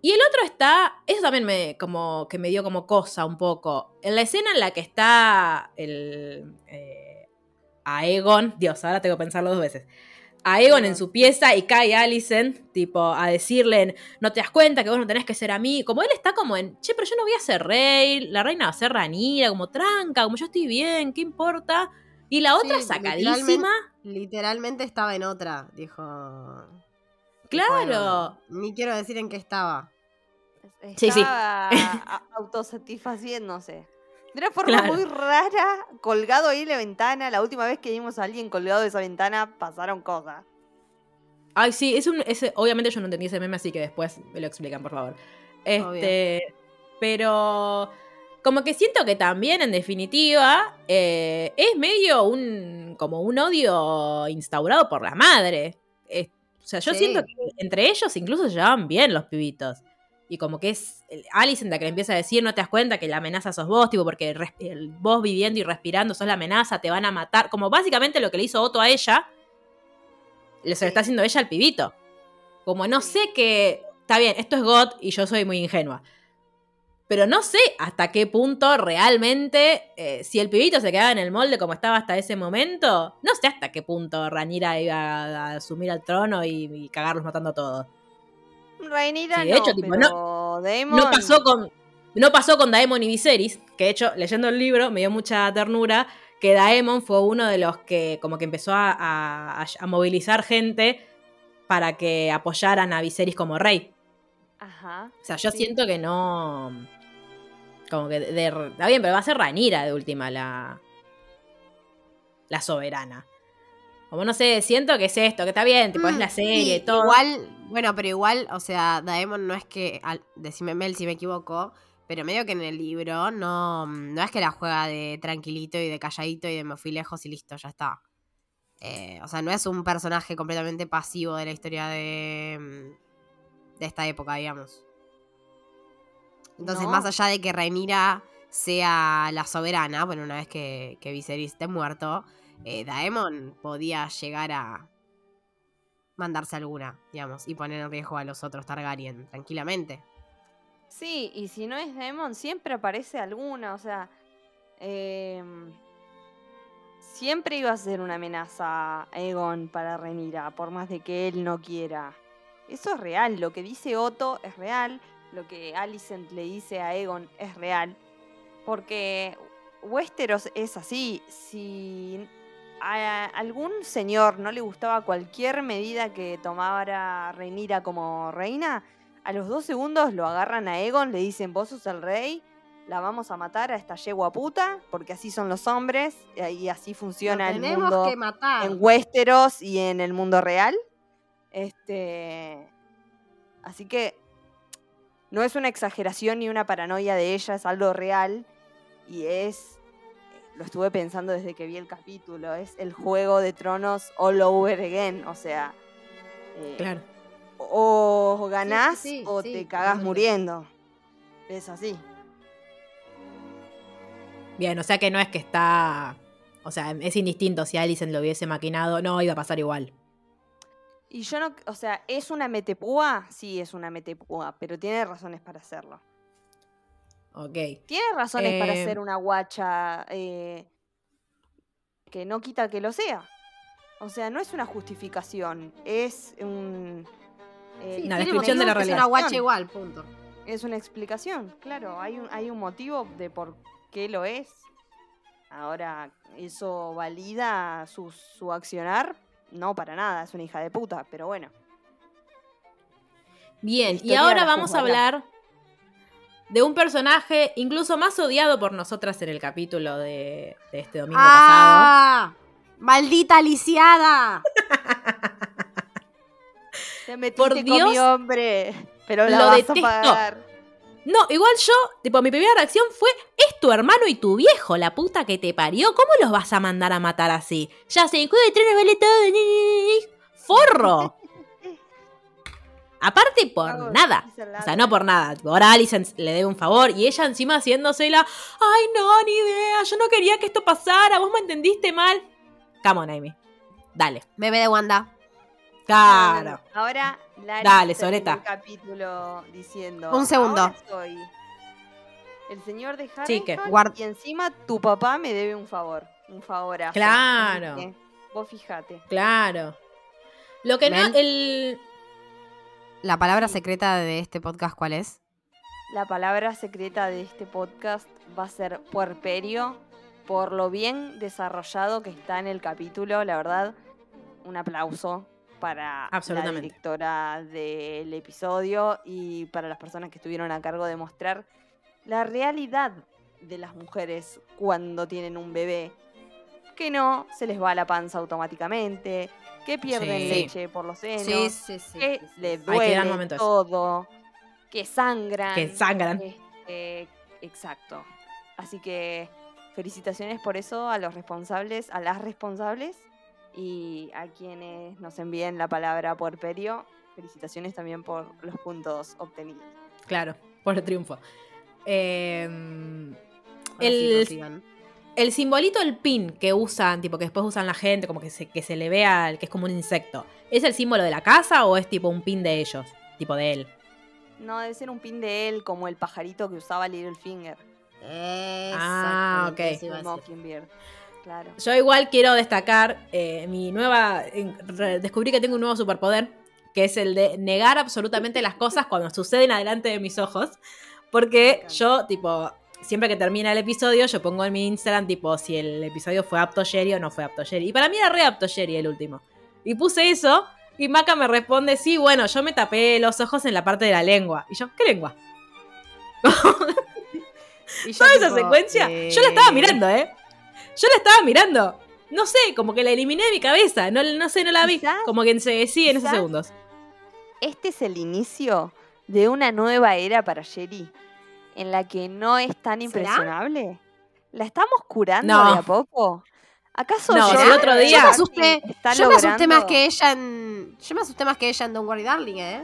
Y el otro está, eso también me, como, que me dio como cosa un poco. En la escena en la que está el eh, Aegon, Dios, ahora tengo que pensarlo dos veces. Aegon en su pieza y cae Alicent, tipo, a decirle, no te das cuenta que vos no tenés que ser a mí. Como él está como en, che, pero yo no voy a ser rey, la reina va a ser Ranira, como tranca, como yo estoy bien, ¿qué importa? Y la otra Sí, sacadísima, Literalmente estaba en otra, dijo. claro. dijo. Ni quiero decir en qué estaba. Sí, sí. Estaba a- autosatisfaciéndose. De una forma Claro. muy rara, colgado ahí en la ventana. La última vez que vimos a alguien colgado de esa ventana, pasaron cosas. Ay, sí, es un, ese, obviamente yo no entendí ese meme, así que después me lo explican, por favor. Este, pero como que siento que también, en definitiva, eh, es medio un, como un odio instaurado por la madre. Es- o sea, yo Sí. siento que entre ellos incluso se llevaban bien los pibitos. Y como que es Alicent la que le empieza a decir, no te das cuenta que la amenaza sos vos, tipo, porque vos viviendo y respirando sos la amenaza, te van a matar. Como básicamente lo que le hizo Otto a ella, le se lo está haciendo ella al pibito. Como no sé que. Está bien, esto es God y yo soy muy ingenua. Pero no sé hasta qué punto realmente, eh, si el pibito se quedaba en el molde como estaba hasta ese momento, no sé hasta qué punto Ranira iba a asumir al trono y, y cagarlos matando a todos. Rhaenyra Sí, de no, hecho, tipo, pero Daemon... No pasó con. No pasó con Daemon y Viserys, que de hecho, leyendo el libro, me dio mucha ternura que Daemon fue uno de los que como que empezó a, a- a movilizar gente para que apoyaran a Viserys como rey. Ajá. O sea, yo Sí. siento que no. Como que. de- de- está bien, pero va a ser Ranira de última la. La soberana. Como no sé, siento que es esto, que está bien, tipo, es la Mm, serie y todo. Igual, bueno, pero igual, o sea, Daemon no es que, al- decime Mel si me equivoco, pero medio que en el libro no, no es que la juega de tranquilito y de calladito y de me fui lejos y listo, ya está. Eh, o sea, no es un personaje completamente pasivo de la historia de, mm, de esta época, digamos. Entonces, No. más allá de que Rhaenyra sea la soberana, bueno, una vez que, que Viserys esté muerto, eh, Daemon podía llegar a mandarse alguna, digamos, y poner en riesgo a los otros Targaryen tranquilamente. Sí, y si no es Daemon, siempre aparece alguna, o sea... em, siempre iba a ser una amenaza Aegon para Rhaenyra, por más de que él no quiera. Eso es real, lo que dice Otto es real, lo que Alicent le dice a Aegon es real, porque Westeros es así, si a algún señor no le gustaba cualquier medida que tomara Reinira como reina, a los dos segundos lo agarran a Egon, le dicen, vos sos el rey, la vamos a matar a esta yegua puta, porque así son los hombres y así funciona el mundo que matar. en Westeros y en el mundo real. Este, así que no es una exageración ni una paranoia de ella, es algo real y es, lo estuve pensando desde que vi el capítulo, es el juego de tronos all over again, o sea, eh, Claro. o ganás sí, o sí, te cagás muriendo. Es así. Bien, o sea que no es que está. O sea, es indistinto si Alicent lo hubiese maquinado. No, iba a pasar igual. Y yo no, o sea, ¿es una metepúa? Sí, es una metepúa, pero tiene razones para hacerlo. Ok. Tiene razones para Eh, ser una guacha eh, que no quita que lo sea. O sea, no es una justificación, es un... eh, Sí, Una descripción de la que es realidad. una guacha igual, punto. Es una explicación, claro, hay un, hay un motivo de por qué lo es. Ahora, ¿eso valida su, su accionar? No, para nada, es una hija de puta, pero bueno. Bien, y ahora vamos a hablar de un personaje incluso más odiado por nosotras en el capítulo de, de este domingo pasado. ¡Ah! ¡Maldita lisiada! Te metiste Por con Dios, mi hombre, pero la lo vas detesto. a pagar. No, igual yo, tipo, mi primera reacción fue, es tu hermano y tu viejo, la puta que te parió. ¿Cómo los vas a mandar a matar así? Ya se de trenes vale todo. ¡Forro! Aparte por nada. O sea, no por nada. Ahora Alicent le debe un favor y ella encima haciéndosela. Ay, no, ni idea. Yo no quería que esto pasara. Vos me entendiste mal. Come on, Amy. Dale. Bebé de Wanda. Claro. Ahora, Lari Dale, Soreta. el capítulo diciendo. Un segundo. "Ahora soy el señor de Harry Sí, que guard- y encima tu papá me debe un favor. Un favorazo. Claro. Vos fijate. Claro. Lo que no. El. La palabra secreta de este podcast, ¿cuál es? La palabra secreta de este podcast va a ser puerperio por lo bien desarrollado que está en el capítulo. La verdad, un aplauso para la directora del episodio y para las personas que estuvieron a cargo de mostrar la realidad de las mujeres cuando tienen un bebé. Que no se les va la panza automáticamente, que pierden Sí. leche por los senos, sí, sí. que le Hay que duele momentos. todo, que sangran. Que sangran. Este, exacto. Así que felicitaciones por eso a los responsables, a las responsables y a quienes nos envíen la palabra puerperio. Felicitaciones también por los puntos obtenidos. Claro, por el triunfo. Eh, sí, el. El simbolito, el pin que usan, tipo que después usan la gente, como que se, que se le vea el que es como un insecto. ¿Es el símbolo de la casa o es tipo un pin de ellos? Tipo de él. No, debe ser un pin de él como el pajarito que usaba Littlefinger. Ah, ok. Claro. Yo igual quiero destacar eh, mi nueva. descubrí que tengo un nuevo superpoder, que es el de negar absolutamente las cosas cuando suceden adelante de mis ojos. Porque yo, tipo, siempre que termina el episodio, yo pongo en mi Instagram, tipo, si el episodio fue apto Jerry o no fue apto Jerry. Y para mí era re apto Jerry el último. Y puse eso, y Maca me responde, sí, bueno, yo me tapé los ojos en la parte de la lengua. Y yo, ¿qué lengua? Y yo Toda esa tipo, secuencia, eh, yo la estaba mirando, ¿eh? Yo la estaba mirando. No sé, como que la eliminé de mi cabeza. No, no sé, no la vi. Como que se sí en esos segundos. Este es el inicio de una nueva era para Jerry, en la que no es tan impresionable. ¿La estamos curando No. de a poco? ¿Acaso No, si el otro día- Yo me asusté. está Yo me asusté más que ella en. Yo me asusté más que ella en Don't Worry Darling, ¿eh?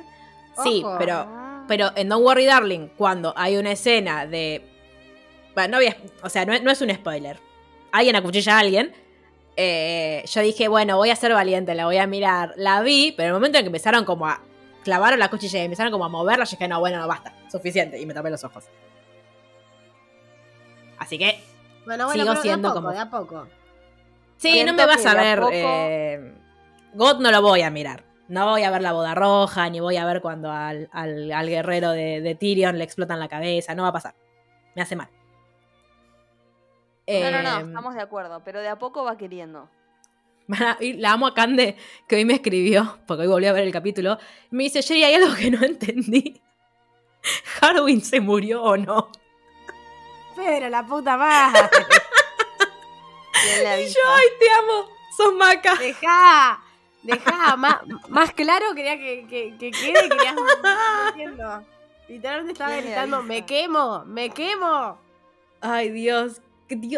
Sí, pero, pero en Don't Worry Darling, cuando hay una escena de. Bueno, no había. O sea, no, es- no es un spoiler. Alguien acuchilla a alguien. eh, yo dije, bueno, voy a ser valiente, la voy a mirar. La vi, pero en el momento en que empezaron como a. Clavaron la cuchilla y empezaron como a moverla, yo dije, no, bueno, no basta. Suficiente. Y me tapé los ojos. Así que Bueno, bueno, Sigo siendo de a poco, como- de a poco. Sí, Siento no me vas a ver. poco- eh, God no lo voy a mirar. No voy a ver la boda roja, ni voy a ver cuando al, al- al guerrero de, de Tyrion le explotan la cabeza. No va a pasar. Me hace mal. No, no, no, Eh, estamos de acuerdo, pero de a poco va queriendo. La amo a Cande, que hoy me escribió, porque hoy volví a ver el capítulo. Me dice, Jerry, hay algo que no entendí. ¿Harwin se murió o no? Pero la puta madre. ¿Quién le Y yo, ay, te amo. Sos maca. Dejá. Dejá. Más, más claro quería que, que, que quede. Querías. No. Literalmente estaba ¿Quién le gritando? ¡Me quemo! ¡Me quemo! Ay, Dios.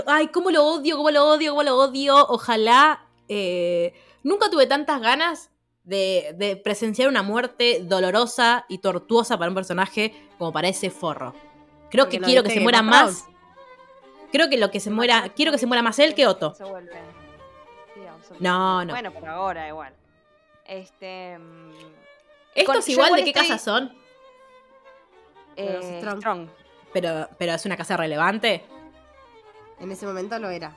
Ay, cómo lo odio, cómo lo odio, cómo lo odio. Ojalá. Eh, nunca tuve tantas ganas de, de presenciar una muerte dolorosa y tortuosa para un personaje como para ese forro. Creo Porque que quiero que se muera más. Creo que lo que se muera. Quiero que se muera más él que Otto. Se. Sí. No, no. Bueno, por ahora igual. Este. mm, Estos yo igual igual de qué estoy- casa son, eh, Strong. Strong. pero, pero es una casa relevante. En ese momento lo era.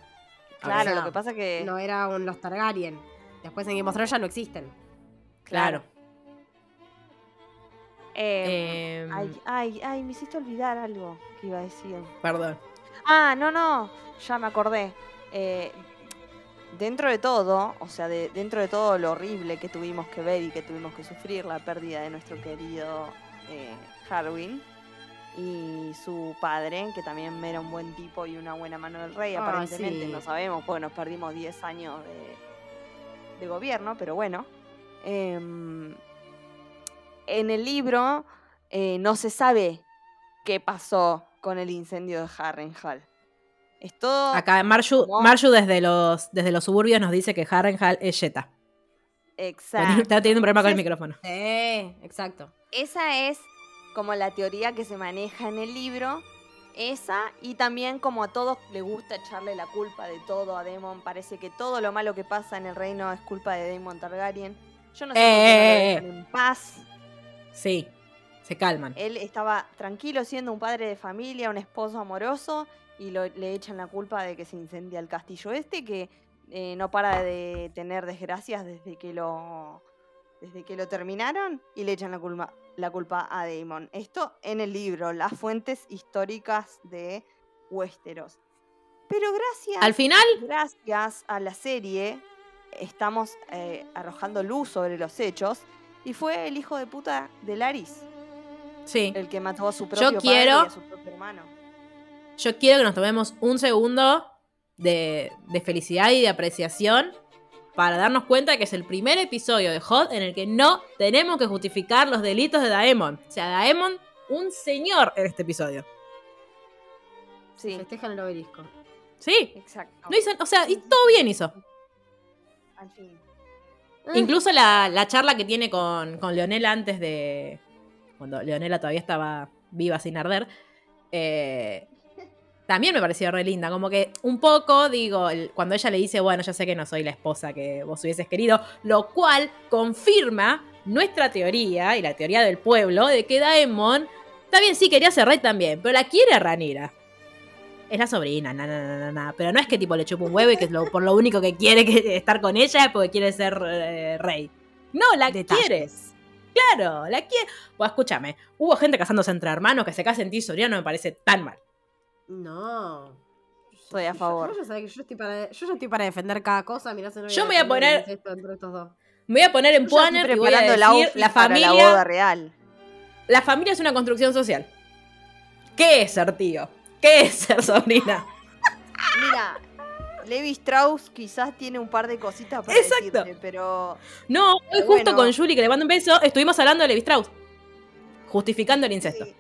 Claro, sea, lo que pasa que. No era un los Targaryen. Después en Game of Thrones ya no existen. Claro. eh, Em, ay, ay, ay, me hiciste olvidar algo que iba a decir. Perdón. Ah, no, no, ya me acordé. Eh, dentro de todo, o sea, de, dentro de todo lo horrible que tuvimos que ver y que tuvimos que sufrir, la pérdida de nuestro querido eh, Harwin y su padre, que también era un buen tipo y una buena mano del rey, Ah, aparentemente, sí. no sabemos, porque nos perdimos 10 años de, de gobierno, pero bueno. Em, en el libro eh, no se sabe qué pasó con el incendio de Harrenhal. Es todo Acá Marshu, ¿Cómo? Marshu desde los, desde los suburbios nos dice que Harrenhal es Jetta. exacto. Está teniendo un problema con el micrófono. Sí, exacto. Esa es como la teoría que se maneja en el libro. Esa, y también como a todos le gusta echarle la culpa de todo a Daemon, parece que todo lo malo que pasa en el reino es culpa de Daemon Targaryen. Yo no sé no Eh, lo eh, dejan en paz. Sí, se calman. Él estaba tranquilo siendo un padre de familia, un esposo amoroso, y lo- le echan la culpa de que se incendia el castillo este, que eh, no para de tener desgracias desde que lo desde que lo terminaron, y le echan la culpa, la culpa a Daemon. Esto en el libro, las fuentes históricas de Westeros. Pero gracias Al final, gracias a la serie estamos eh, arrojando luz sobre los hechos y fue el hijo de puta de Laris sí. el que mató a su propio padre quiero- y a su propio hermano. Yo quiero que nos tomemos un segundo de, de felicidad y de apreciación para darnos cuenta que es el primer episodio de Hot en el que no tenemos que justificar los delitos de Daemon. O sea, Daemon, un señor en este episodio. Sí, Festejan el obelisco. Sí. exacto. No hizo, o sea, y todo bien hizo. Al fin. Incluso la, la charla que tiene con, con Leonela antes de. Cuando Leonela todavía estaba viva sin arder. eh, también me pareció re linda. Como que un poco, digo, cuando ella le dice, bueno, yo sé que no soy la esposa que vos hubieses querido. Lo cual confirma nuestra teoría y la teoría del pueblo de que Daemon. Bien, sí, quería ser rey también, pero la quiere Ranira. Es la sobrina, na, na, na, na. Pero no es que tipo le chupa un huevo y que es lo- por lo único que quiere que, estar con ella es porque quiere ser eh, rey. No, la Detalles. quiere. Claro, la quiere. Pues escúchame, hubo gente casándose entre hermanos que se casen en ti sobrino no me parece tan mal. No. Estoy a favor. Yo, yo, sabés que yo, estoy para, yo ya estoy para defender cada cosa. Mirá, no Yo me voy a poner- incesto entre estos dos. Me voy a poner en ya Puaner y voy a preparando el decir, outfit la para la familia, boda real. la familia es una construcción social. ¿Qué es ser tío? ¿Qué es ser sobrina? Mira, Levi Strauss quizás tiene un par de cositas para Exacto. decirte, pero No, hoy Pero justo bueno. con Julie, que le mando un beso, estuvimos hablando de Levi Strauss. Justificando el incesto. sí.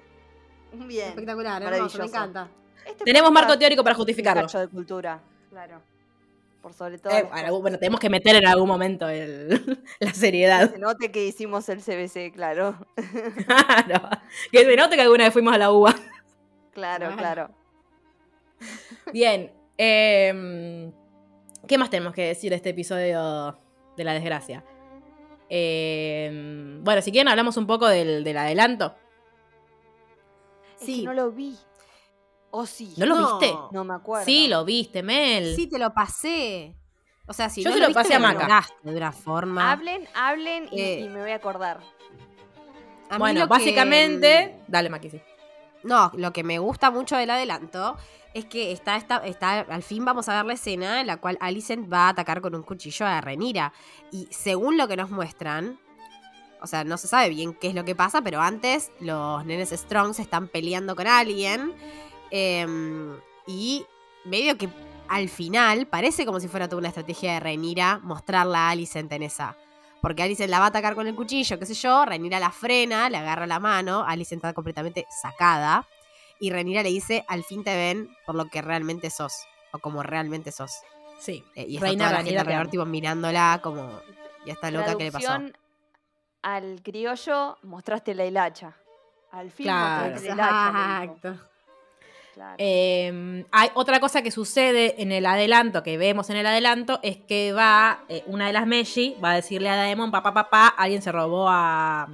Bien. Espectacular, hermoso, me encanta. Este Tenemos marco teórico para un justificarlo. cacho de cultura, claro. Por sobre todo. Eh, bueno, bueno, tenemos que meter en algún momento el- la seriedad. Se note que hicimos el CBC, claro. Claro. Que se note que alguna vez fuimos a la UBA. Claro, Claro. claro. Bien. em, ¿Qué más tenemos que decir de este episodio de la desgracia? Em, bueno, si quieren hablamos un poco del, del adelanto. Es Sí. que no lo vi. ¿O sí? ¿No lo No. viste? No me acuerdo. Sí, lo viste, Mel. Sí, te lo pasé. O sea, si Yo no se lo lo pasé viste, a Maca. de una forma. Hablen, hablen y, Eh. y me voy a acordar. A mí bueno, que- básicamente. Dale, Maki, sí. no, lo que me gusta mucho del adelanto es que está, está, está, al fin vamos a ver la escena en la cual Alicent va a atacar con un cuchillo a Renira. Y según lo que nos muestran, o sea, no se sabe bien qué es lo que pasa, pero antes los nenes Strong se están peleando con alguien. Em, y medio que al final parece como si fuera toda una estrategia de Renira mostrarla a Alicent en esa. Porque Alicent la va a atacar con el cuchillo, qué sé yo. Renira la frena, le agarra la mano. Alicent está completamente sacada. Y Renira le dice: Al fin te ven por lo que realmente sos. O como realmente sos. Sí. Eh, y está Reina toda la Rhaenyra gente alrededor, tipo, mirándola como. Ya está loca, ¿qué le pasó? Al criollo mostraste la hilacha. Al fin Claro. mostraste la hilacha. Exacto. Claro. Eh, hay otra cosa que sucede en el adelanto, que vemos en el adelanto, es que va eh, una de las Meshi, va a decirle a Daemon, papá, papá, alguien se robó a,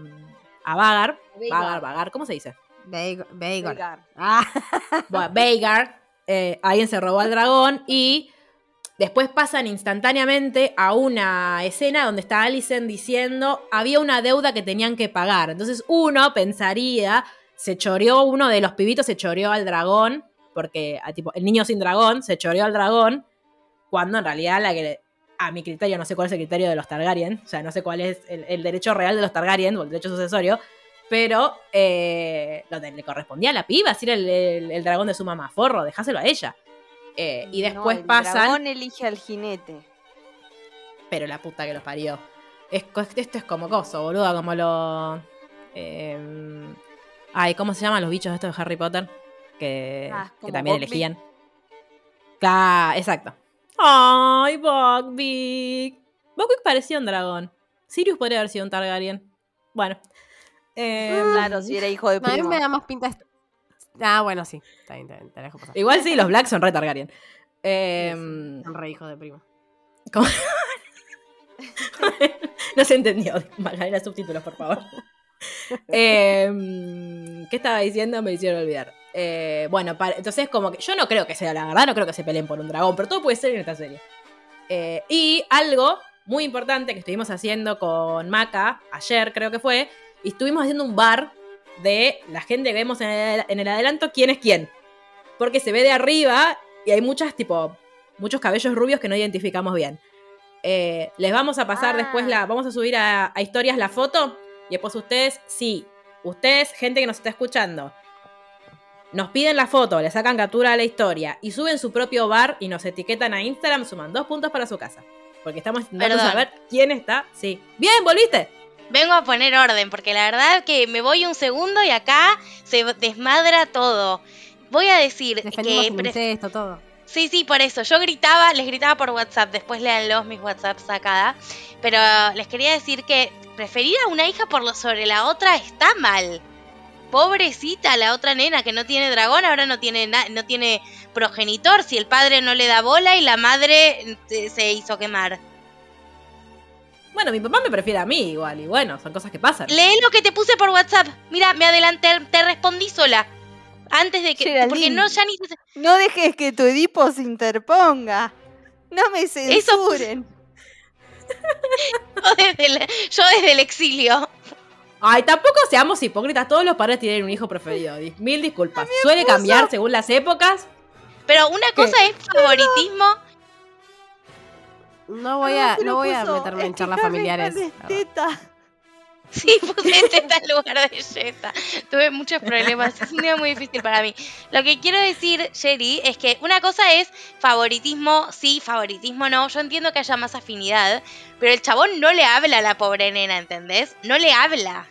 a Vagar. Vagar, Vagar, ¿cómo se dice? Vhagar. Ah, Bueno, eh, alguien se robó al dragón y después pasan instantáneamente a una escena donde está Alicent diciendo había una deuda que tenían que pagar. Entonces uno pensaría, se choreó uno de los pibitos, se choreó al dragón, porque a, tipo, el niño sin dragón se choreó al dragón, cuando en realidad la que... A mi criterio, no sé cuál es el criterio de los Targaryen, o sea, no sé cuál es el, el derecho real de los Targaryen o el derecho sucesorio, pero eh, lo le correspondía a la piba, si era el, el- el dragón de su mamá, forro, dejáselo a ella. Eh, y No, después el pasan. dragón elige al jinete. Pero la puta que los parió. Es, esto es como coso, boluda, como lo. eh, ay, ¿cómo se llaman los bichos estos de Harry Potter? Que, Ah, que también elegían. Claro, exacto. Ay, Buckbeak. Buckbeak parecía un dragón. Sirius podría haber sido un Targaryen. Bueno. Eh, Claro, si era hijo de a mí primo. me da más pinta. Ah, bueno, sí. Está bien, está bien, te la dejo pasar. Igual sí, los Blacks son re Targaryen. Sí, Eh, sí, Son re hijos de primo. ¿cómo? no se entendió. Magdalena, subtítulos, por favor. Eh, ¿Qué estaba diciendo? Me hicieron olvidar. Eh, bueno, para- entonces como que yo no creo que sea la verdad, no creo que se peleen por un dragón, pero todo puede ser en esta serie. Eh, y algo muy importante que estuvimos haciendo con Maca ayer, creo que fue, y estuvimos haciendo un bar de la gente que vemos en el, en el adelanto quién es quién. Porque se ve de arriba y hay muchas, tipo, muchos cabellos rubios que no identificamos bien. Eh, les vamos a pasar Ah. después la. Vamos a subir a, a historias la foto. Y después ustedes, sí, ustedes, gente que nos está escuchando, nos piden la foto, le sacan captura a la historia y suben su propio bar y nos etiquetan a Instagram, suman dos puntos para su casa. Porque estamos intentando Perdón. saber quién está. Sí. Bien, volviste. Vengo a poner orden, porque la verdad que me voy un segundo y acá se desmadra todo. Voy a decir Defendimos que... incesto, todo. Sí, sí, por eso. Yo gritaba, les gritaba por WhatsApp, después léanlos mis WhatsApp sacada. Pero les quería decir que preferir a una hija por lo sobre la otra está mal. Pobrecita la otra nena que no tiene dragón, ahora no tiene na- no tiene progenitor, si el padre no le da bola y la madre eh, se hizo quemar. Bueno, mi papá me prefiere a mí igual. Y bueno, son cosas que pasan. Lee lo que te puse por WhatsApp. Mira, me adelanté, te respondí sola. Antes de que. Geraldine. Porque no, ya ni. No dejes que tu Edipo se interponga. No me censuren. Yo desde el, yo desde el exilio. Ay, tampoco seamos hipócritas. Todos los padres tienen un hijo preferido. Mil disculpas. Suele cambiar según las épocas. Pero una ¿Qué? cosa es favoritismo. No voy a, pero no voy a puso, meterme es en charlas familiares. Sí, puse teta en lugar de yeta. Tuve muchos problemas. Es un día muy difícil para mí. Lo que quiero decir, Jerry, es que una cosa es favoritismo, sí, favoritismo no. Yo entiendo que haya más afinidad. Pero el chabón no le habla a la pobre nena, ¿entendés? No le habla.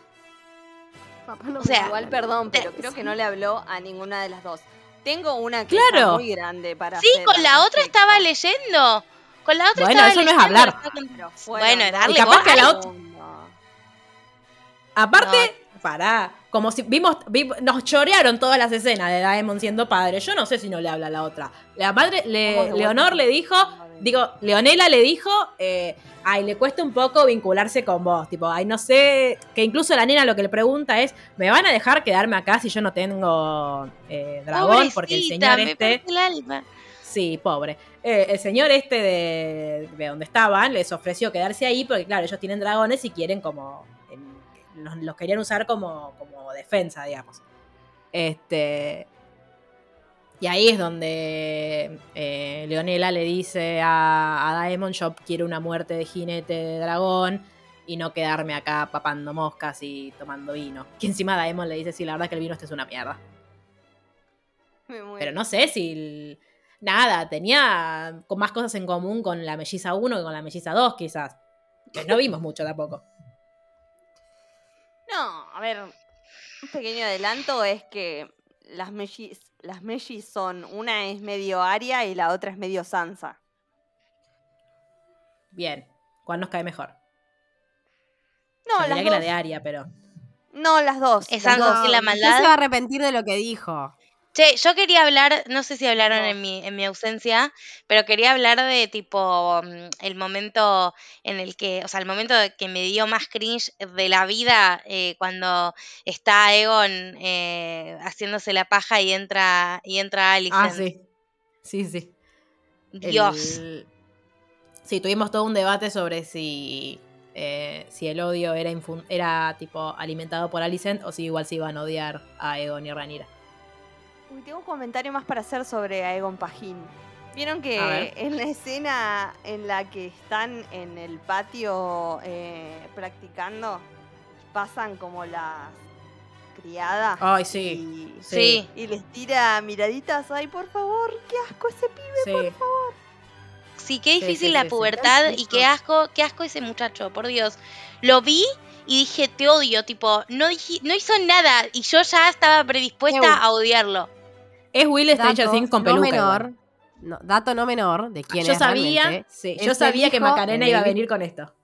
Papá no O sea, Igual, habla. perdón, te- pero creo que no le habló a ninguna de las dos. Tengo una queja Claro. muy grande para Sí, hacer con la otra estaba leyendo. Con la otra Bueno, estaba eso no es leyendo. hablar. Pero Bueno, darle Y capaz que a la segundos. Aparte, pará. Como si vimos, vi- nos chorearon todas las escenas de Daemon siendo padre. Yo no sé si no le habla a la otra. La madre, le- Leonor le dijo, digo, Leonela le dijo, eh, ay, le cuesta un poco vincularse con vos. Tipo, ay, no sé. Que incluso la nena lo que le pregunta es, ¿me van a dejar quedarme acá si yo no tengo eh, dragón? Porque el señor este. el alma. Sí, pobre. Eh, el señor este de, de donde estaban les ofreció quedarse ahí porque, claro, ellos tienen dragones y quieren como. Los, los querían usar como, como defensa, digamos. Este. Y ahí es donde eh, Leonela le dice a, a Daemon: Yo quiero una muerte de jinete de dragón y no quedarme acá papando moscas y tomando vino. Que encima Daemon le dice: Sí, la verdad es que el vino este es una mierda. Pero no sé si. el- Nada, tenía con más cosas en común con la melliza 1 que con la melliza 2, quizás. Que no vimos mucho tampoco. A ver, un pequeño adelanto es que las mellis, las mellis son, una es medio Aria y la otra es medio Sansa. Bien. ¿Cuál nos cae mejor? No, las que la de Aria, pero. No, las dos. Es las algo dos. que la usted maldad. se va a arrepentir de lo que dijo. Che, yo quería hablar, no sé si hablaron No. en mi, en mi ausencia, pero quería hablar de tipo mm, el momento en el que, o sea, el momento de que me dio más cringe de la vida eh, cuando está Egon eh, haciéndose la paja y entra y entra Alicent. Ah, sí. Sí, sí. Dios. El- Sí, tuvimos todo un debate sobre si, eh, si el odio era, infun- era tipo alimentado por Alicent o si igual se iban a odiar a Egon y Rhaenyra. Uy, tengo un comentario más para hacer sobre Aegon Pajín. Vieron que en la escena en la que están en el patio eh, practicando, pasan como las criadas. Ay, sí. Y, Sí. y les tira miraditas. Ay, por favor, qué asco ese pibe. Sí. Sí, qué difícil sí, la pubertad y qué asco, qué asco ese muchacho, por Dios. Lo vi y dije, te odio, tipo, no, dije- no hizo nada y yo ya estaba predispuesta a odiarlo. Es Will Stranger Things con no peluca. menor, no, dato no menor de quién Yo es sabía, realmente. sí, yo el sabía que hijo Macarena de iba a David- venir con esto.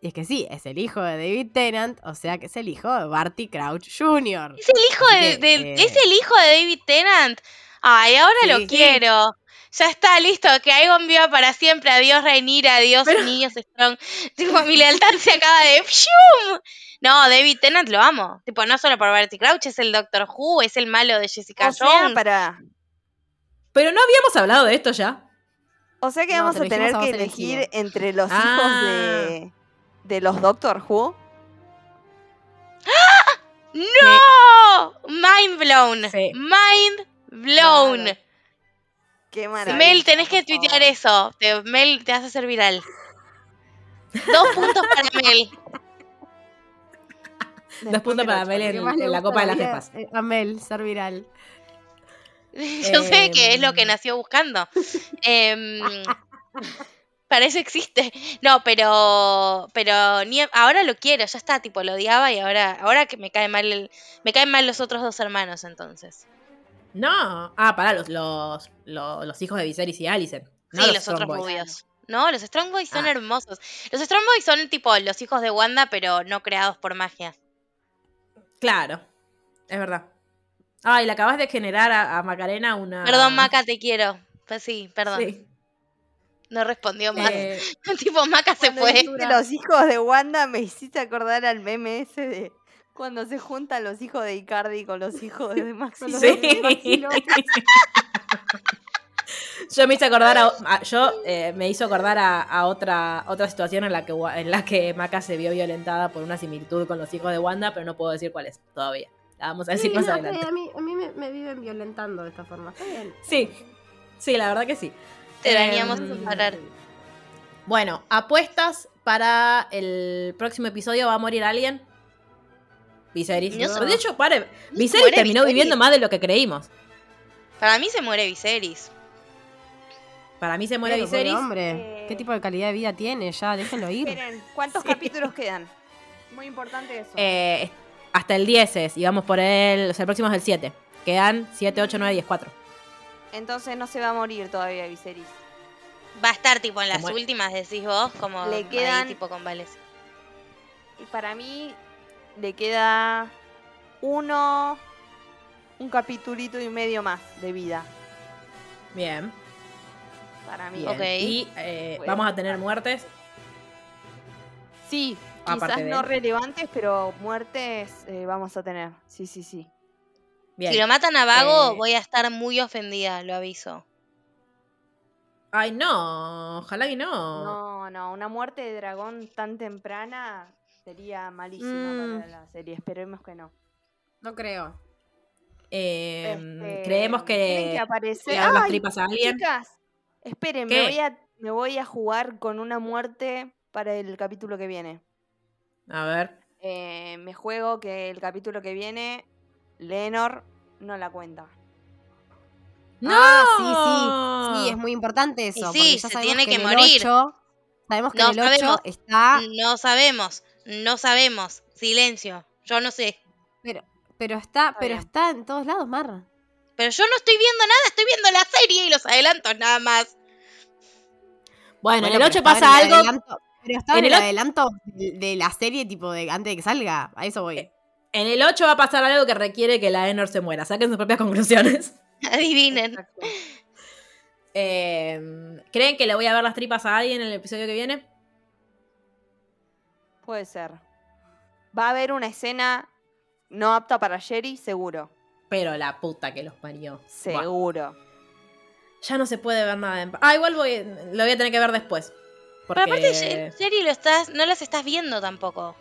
Y es que sí, es el hijo de David Tennant, o sea que es el hijo de Barty Crouch Jr. Es el hijo de, eh, es el hijo de David Tennant. Ay, ahora Sí. lo Sí. quiero. Ya está listo, que Aegon viva para siempre. Adiós Rhaenyra, adiós Pero- niños Strong. Tipo, mi lealtad se acaba de ¡Pium! No, David Tennant lo amo. Tipo, no solo por Barty Crouch, es el Doctor Who, es el malo de Jessica O sea, para, Pero no habíamos hablado de esto ya. o sea que No, vamos te a tener que elegir entre los Ah. hijos de, de los Doctor Who. ¡No! Mind blown. Sí. Mind blown. Claro. Qué maravilla. Mel, tenés que tuitear eso. Te- Mel, te vas a hacer viral. Dos puntos para Mel. Dos puntos para Mel en, en la Copa de las Jefas. eh, A Mel, ser viral. Yo sé que es lo que Em. nació buscando. Em, para eso existe. No, pero pero ni ahora lo quiero, ya está, tipo lo odiaba y ahora ahora que me cae mal el- me caen mal los otros dos hermanos entonces. No. Ah, pará, los, los, los, los hijos de Viserys y Alicent. No sí, los, los, otros rubios. No, los Strong Boys son Ah. hermosos. Los Strong Boys son tipo los hijos de Wanda, pero no creados por magia. Claro. Es verdad. Ay, le acabas de generar a, a Macarena una. Perdón, Maca, te quiero. Pues sí, perdón. Sí. No respondió más. Eh, tipo, Maca se fue. dijiste los hijos de Wanda me hiciste acordar al meme ese de cuando se juntan los hijos de Icardi con los hijos de Maxi. Sí. de Maxi. yo me hice acordar a, a- yo eh, me hizo acordar a, a otra otra situación en la que en la que Maca se vio violentada por una similitud con los hijos de Wanda, pero no puedo decir cuál es todavía. La vamos a decir Sí, más no, adelante. a mí, a mí me, me viven violentando de esta forma. Está bien. Sí. Sí, la verdad que sí. Te dañamos Em, sin parar. Bueno, apuestas para el próximo episodio va a morir alguien. Viserys. No. De hecho, pare, Viserys terminó Viserys. viviendo más de lo que creímos. Para mí se muere Viserys. Para mí se muere Pero, pobre Viserys. hombre, Eh, ¿qué tipo de calidad de vida tiene? Ya, déjenlo ir. Esperen, ¿cuántos Sí. capítulos quedan? Muy importante eso. Eh, hasta el 10 es, y vamos por el. O sea, el próximo es el 7. Quedan 7, 8, 9, 10, 4. Entonces no se va a morir todavía Viserys. Va a estar tipo en las Como- últimas, decís vos, como Le ahí, quedan- tipo con Vales. Y para mí le queda uno, un capitulito y medio más de vida. Bien. Para mí. Y eh, Bueno. vamos a tener muertes. Sí, Aparte quizás no él. relevantes, pero muertes eh, vamos a tener. Sí, sí, sí. Bien. Si lo matan a Vago, Eh, voy a estar muy ofendida, lo aviso. Ay, no. Ojalá que no. No, no, una muerte de dragón tan temprana sería malísima Mm. para la serie. Esperemos que no. No creo. Eh, Este, creemos tienen que, que aparecer. le dan las ¡Ay, tripas a alguien. Chicas, esperen, me voy, a, me voy a jugar con una muerte para el capítulo que viene. A ver. Eh, me juego que el capítulo que viene, Lenor no la cuenta. ¡No! Ah, sí, sí. Sí, es muy importante eso. Y porque sí, ya se tiene que en el morir. 8 sabemos que No el 8 sabemos. está. No sabemos, no sabemos. Silencio. Yo no sé. Pero, pero está, Está pero bien. está en todos lados, Mar. Pero yo no estoy viendo nada, estoy viendo la serie y los adelantos nada más. Bueno, en el pero 8 estaba pasa el algo. adelanto- pero estaba en el el o- adelanto de, la serie, tipo, de antes de que salga. A eso voy. En el 8 va a pasar algo que requiere que la Enor se muera. Saquen sus propias conclusiones. Adivinen. Eh, ¿Creen que le voy a ver las tripas a alguien en el episodio que viene? Puede ser. Va a haber una escena no apta para Jerry, seguro. Pero la puta que los parió. Buah, Seguro. ya no se puede ver nada en... Ah, igual voy, lo voy a tener que ver después. Porque... Pero aparte, Ye- Jerry, lo estás, no las estás viendo tampoco.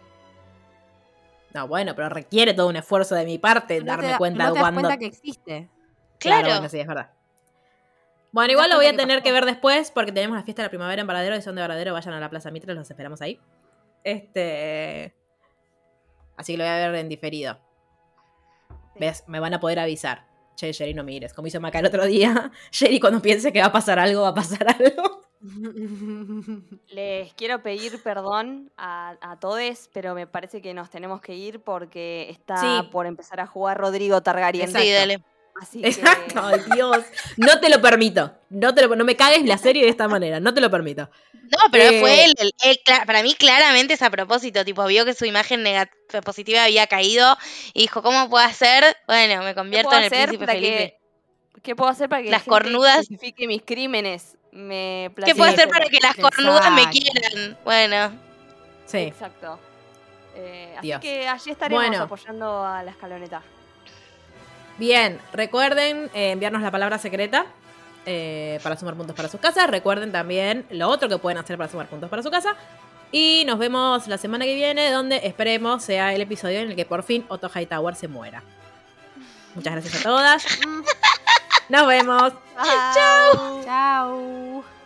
No, bueno, pero requiere todo un esfuerzo de mi parte No darme da- cuenta no de te das cuando... cuenta que existe. Claro, Claro. bueno, sí, es verdad. Bueno, igual lo voy a tener que ver después porque tenemos la fiesta de la primavera en Varadero y son de Varadero, vayan a la Plaza Mitre, los esperamos ahí. Este. Así que lo voy a ver en diferido. ¿Ves? Me van a poder avisar. Che, Jerry, no mires. Como hizo Maca el otro día. Jerry, cuando piense que va a pasar algo, va a pasar algo. Les quiero pedir perdón a, a todos, pero me parece que nos tenemos que ir porque está Sí. por empezar a jugar Rodrigo Targaryen. Sí, dale. Así Exacto, ay, Dios. No te lo permito. No, te lo- no me cagues la serie de esta manera. No te lo permito. No, pero Eh, fue él, él- él cla- para mí claramente es a propósito, tipo, vio que su imagen nega- positiva había caído y dijo, ¿cómo puedo hacer? Bueno, me ¿qué convierto en el príncipe Felipe. que ¿Qué puedo hacer para que Las cornudas- justifique mis crímenes? Me ¿Qué puedo hacer para que las cornudas me quieran? Bueno, Sí. Exacto. Eh, así que allí estaremos Bueno. apoyando a la escaloneta. Bien, recuerden eh, enviarnos la palabra secreta eh, para sumar puntos para sus casas. Recuerden también lo otro que pueden hacer para sumar puntos para su casa. Y nos vemos la semana que viene, donde esperemos sea el episodio en el que por fin Otto Hightower se muera. Muchas gracias a todas. Nos vemos. Chao. Chao.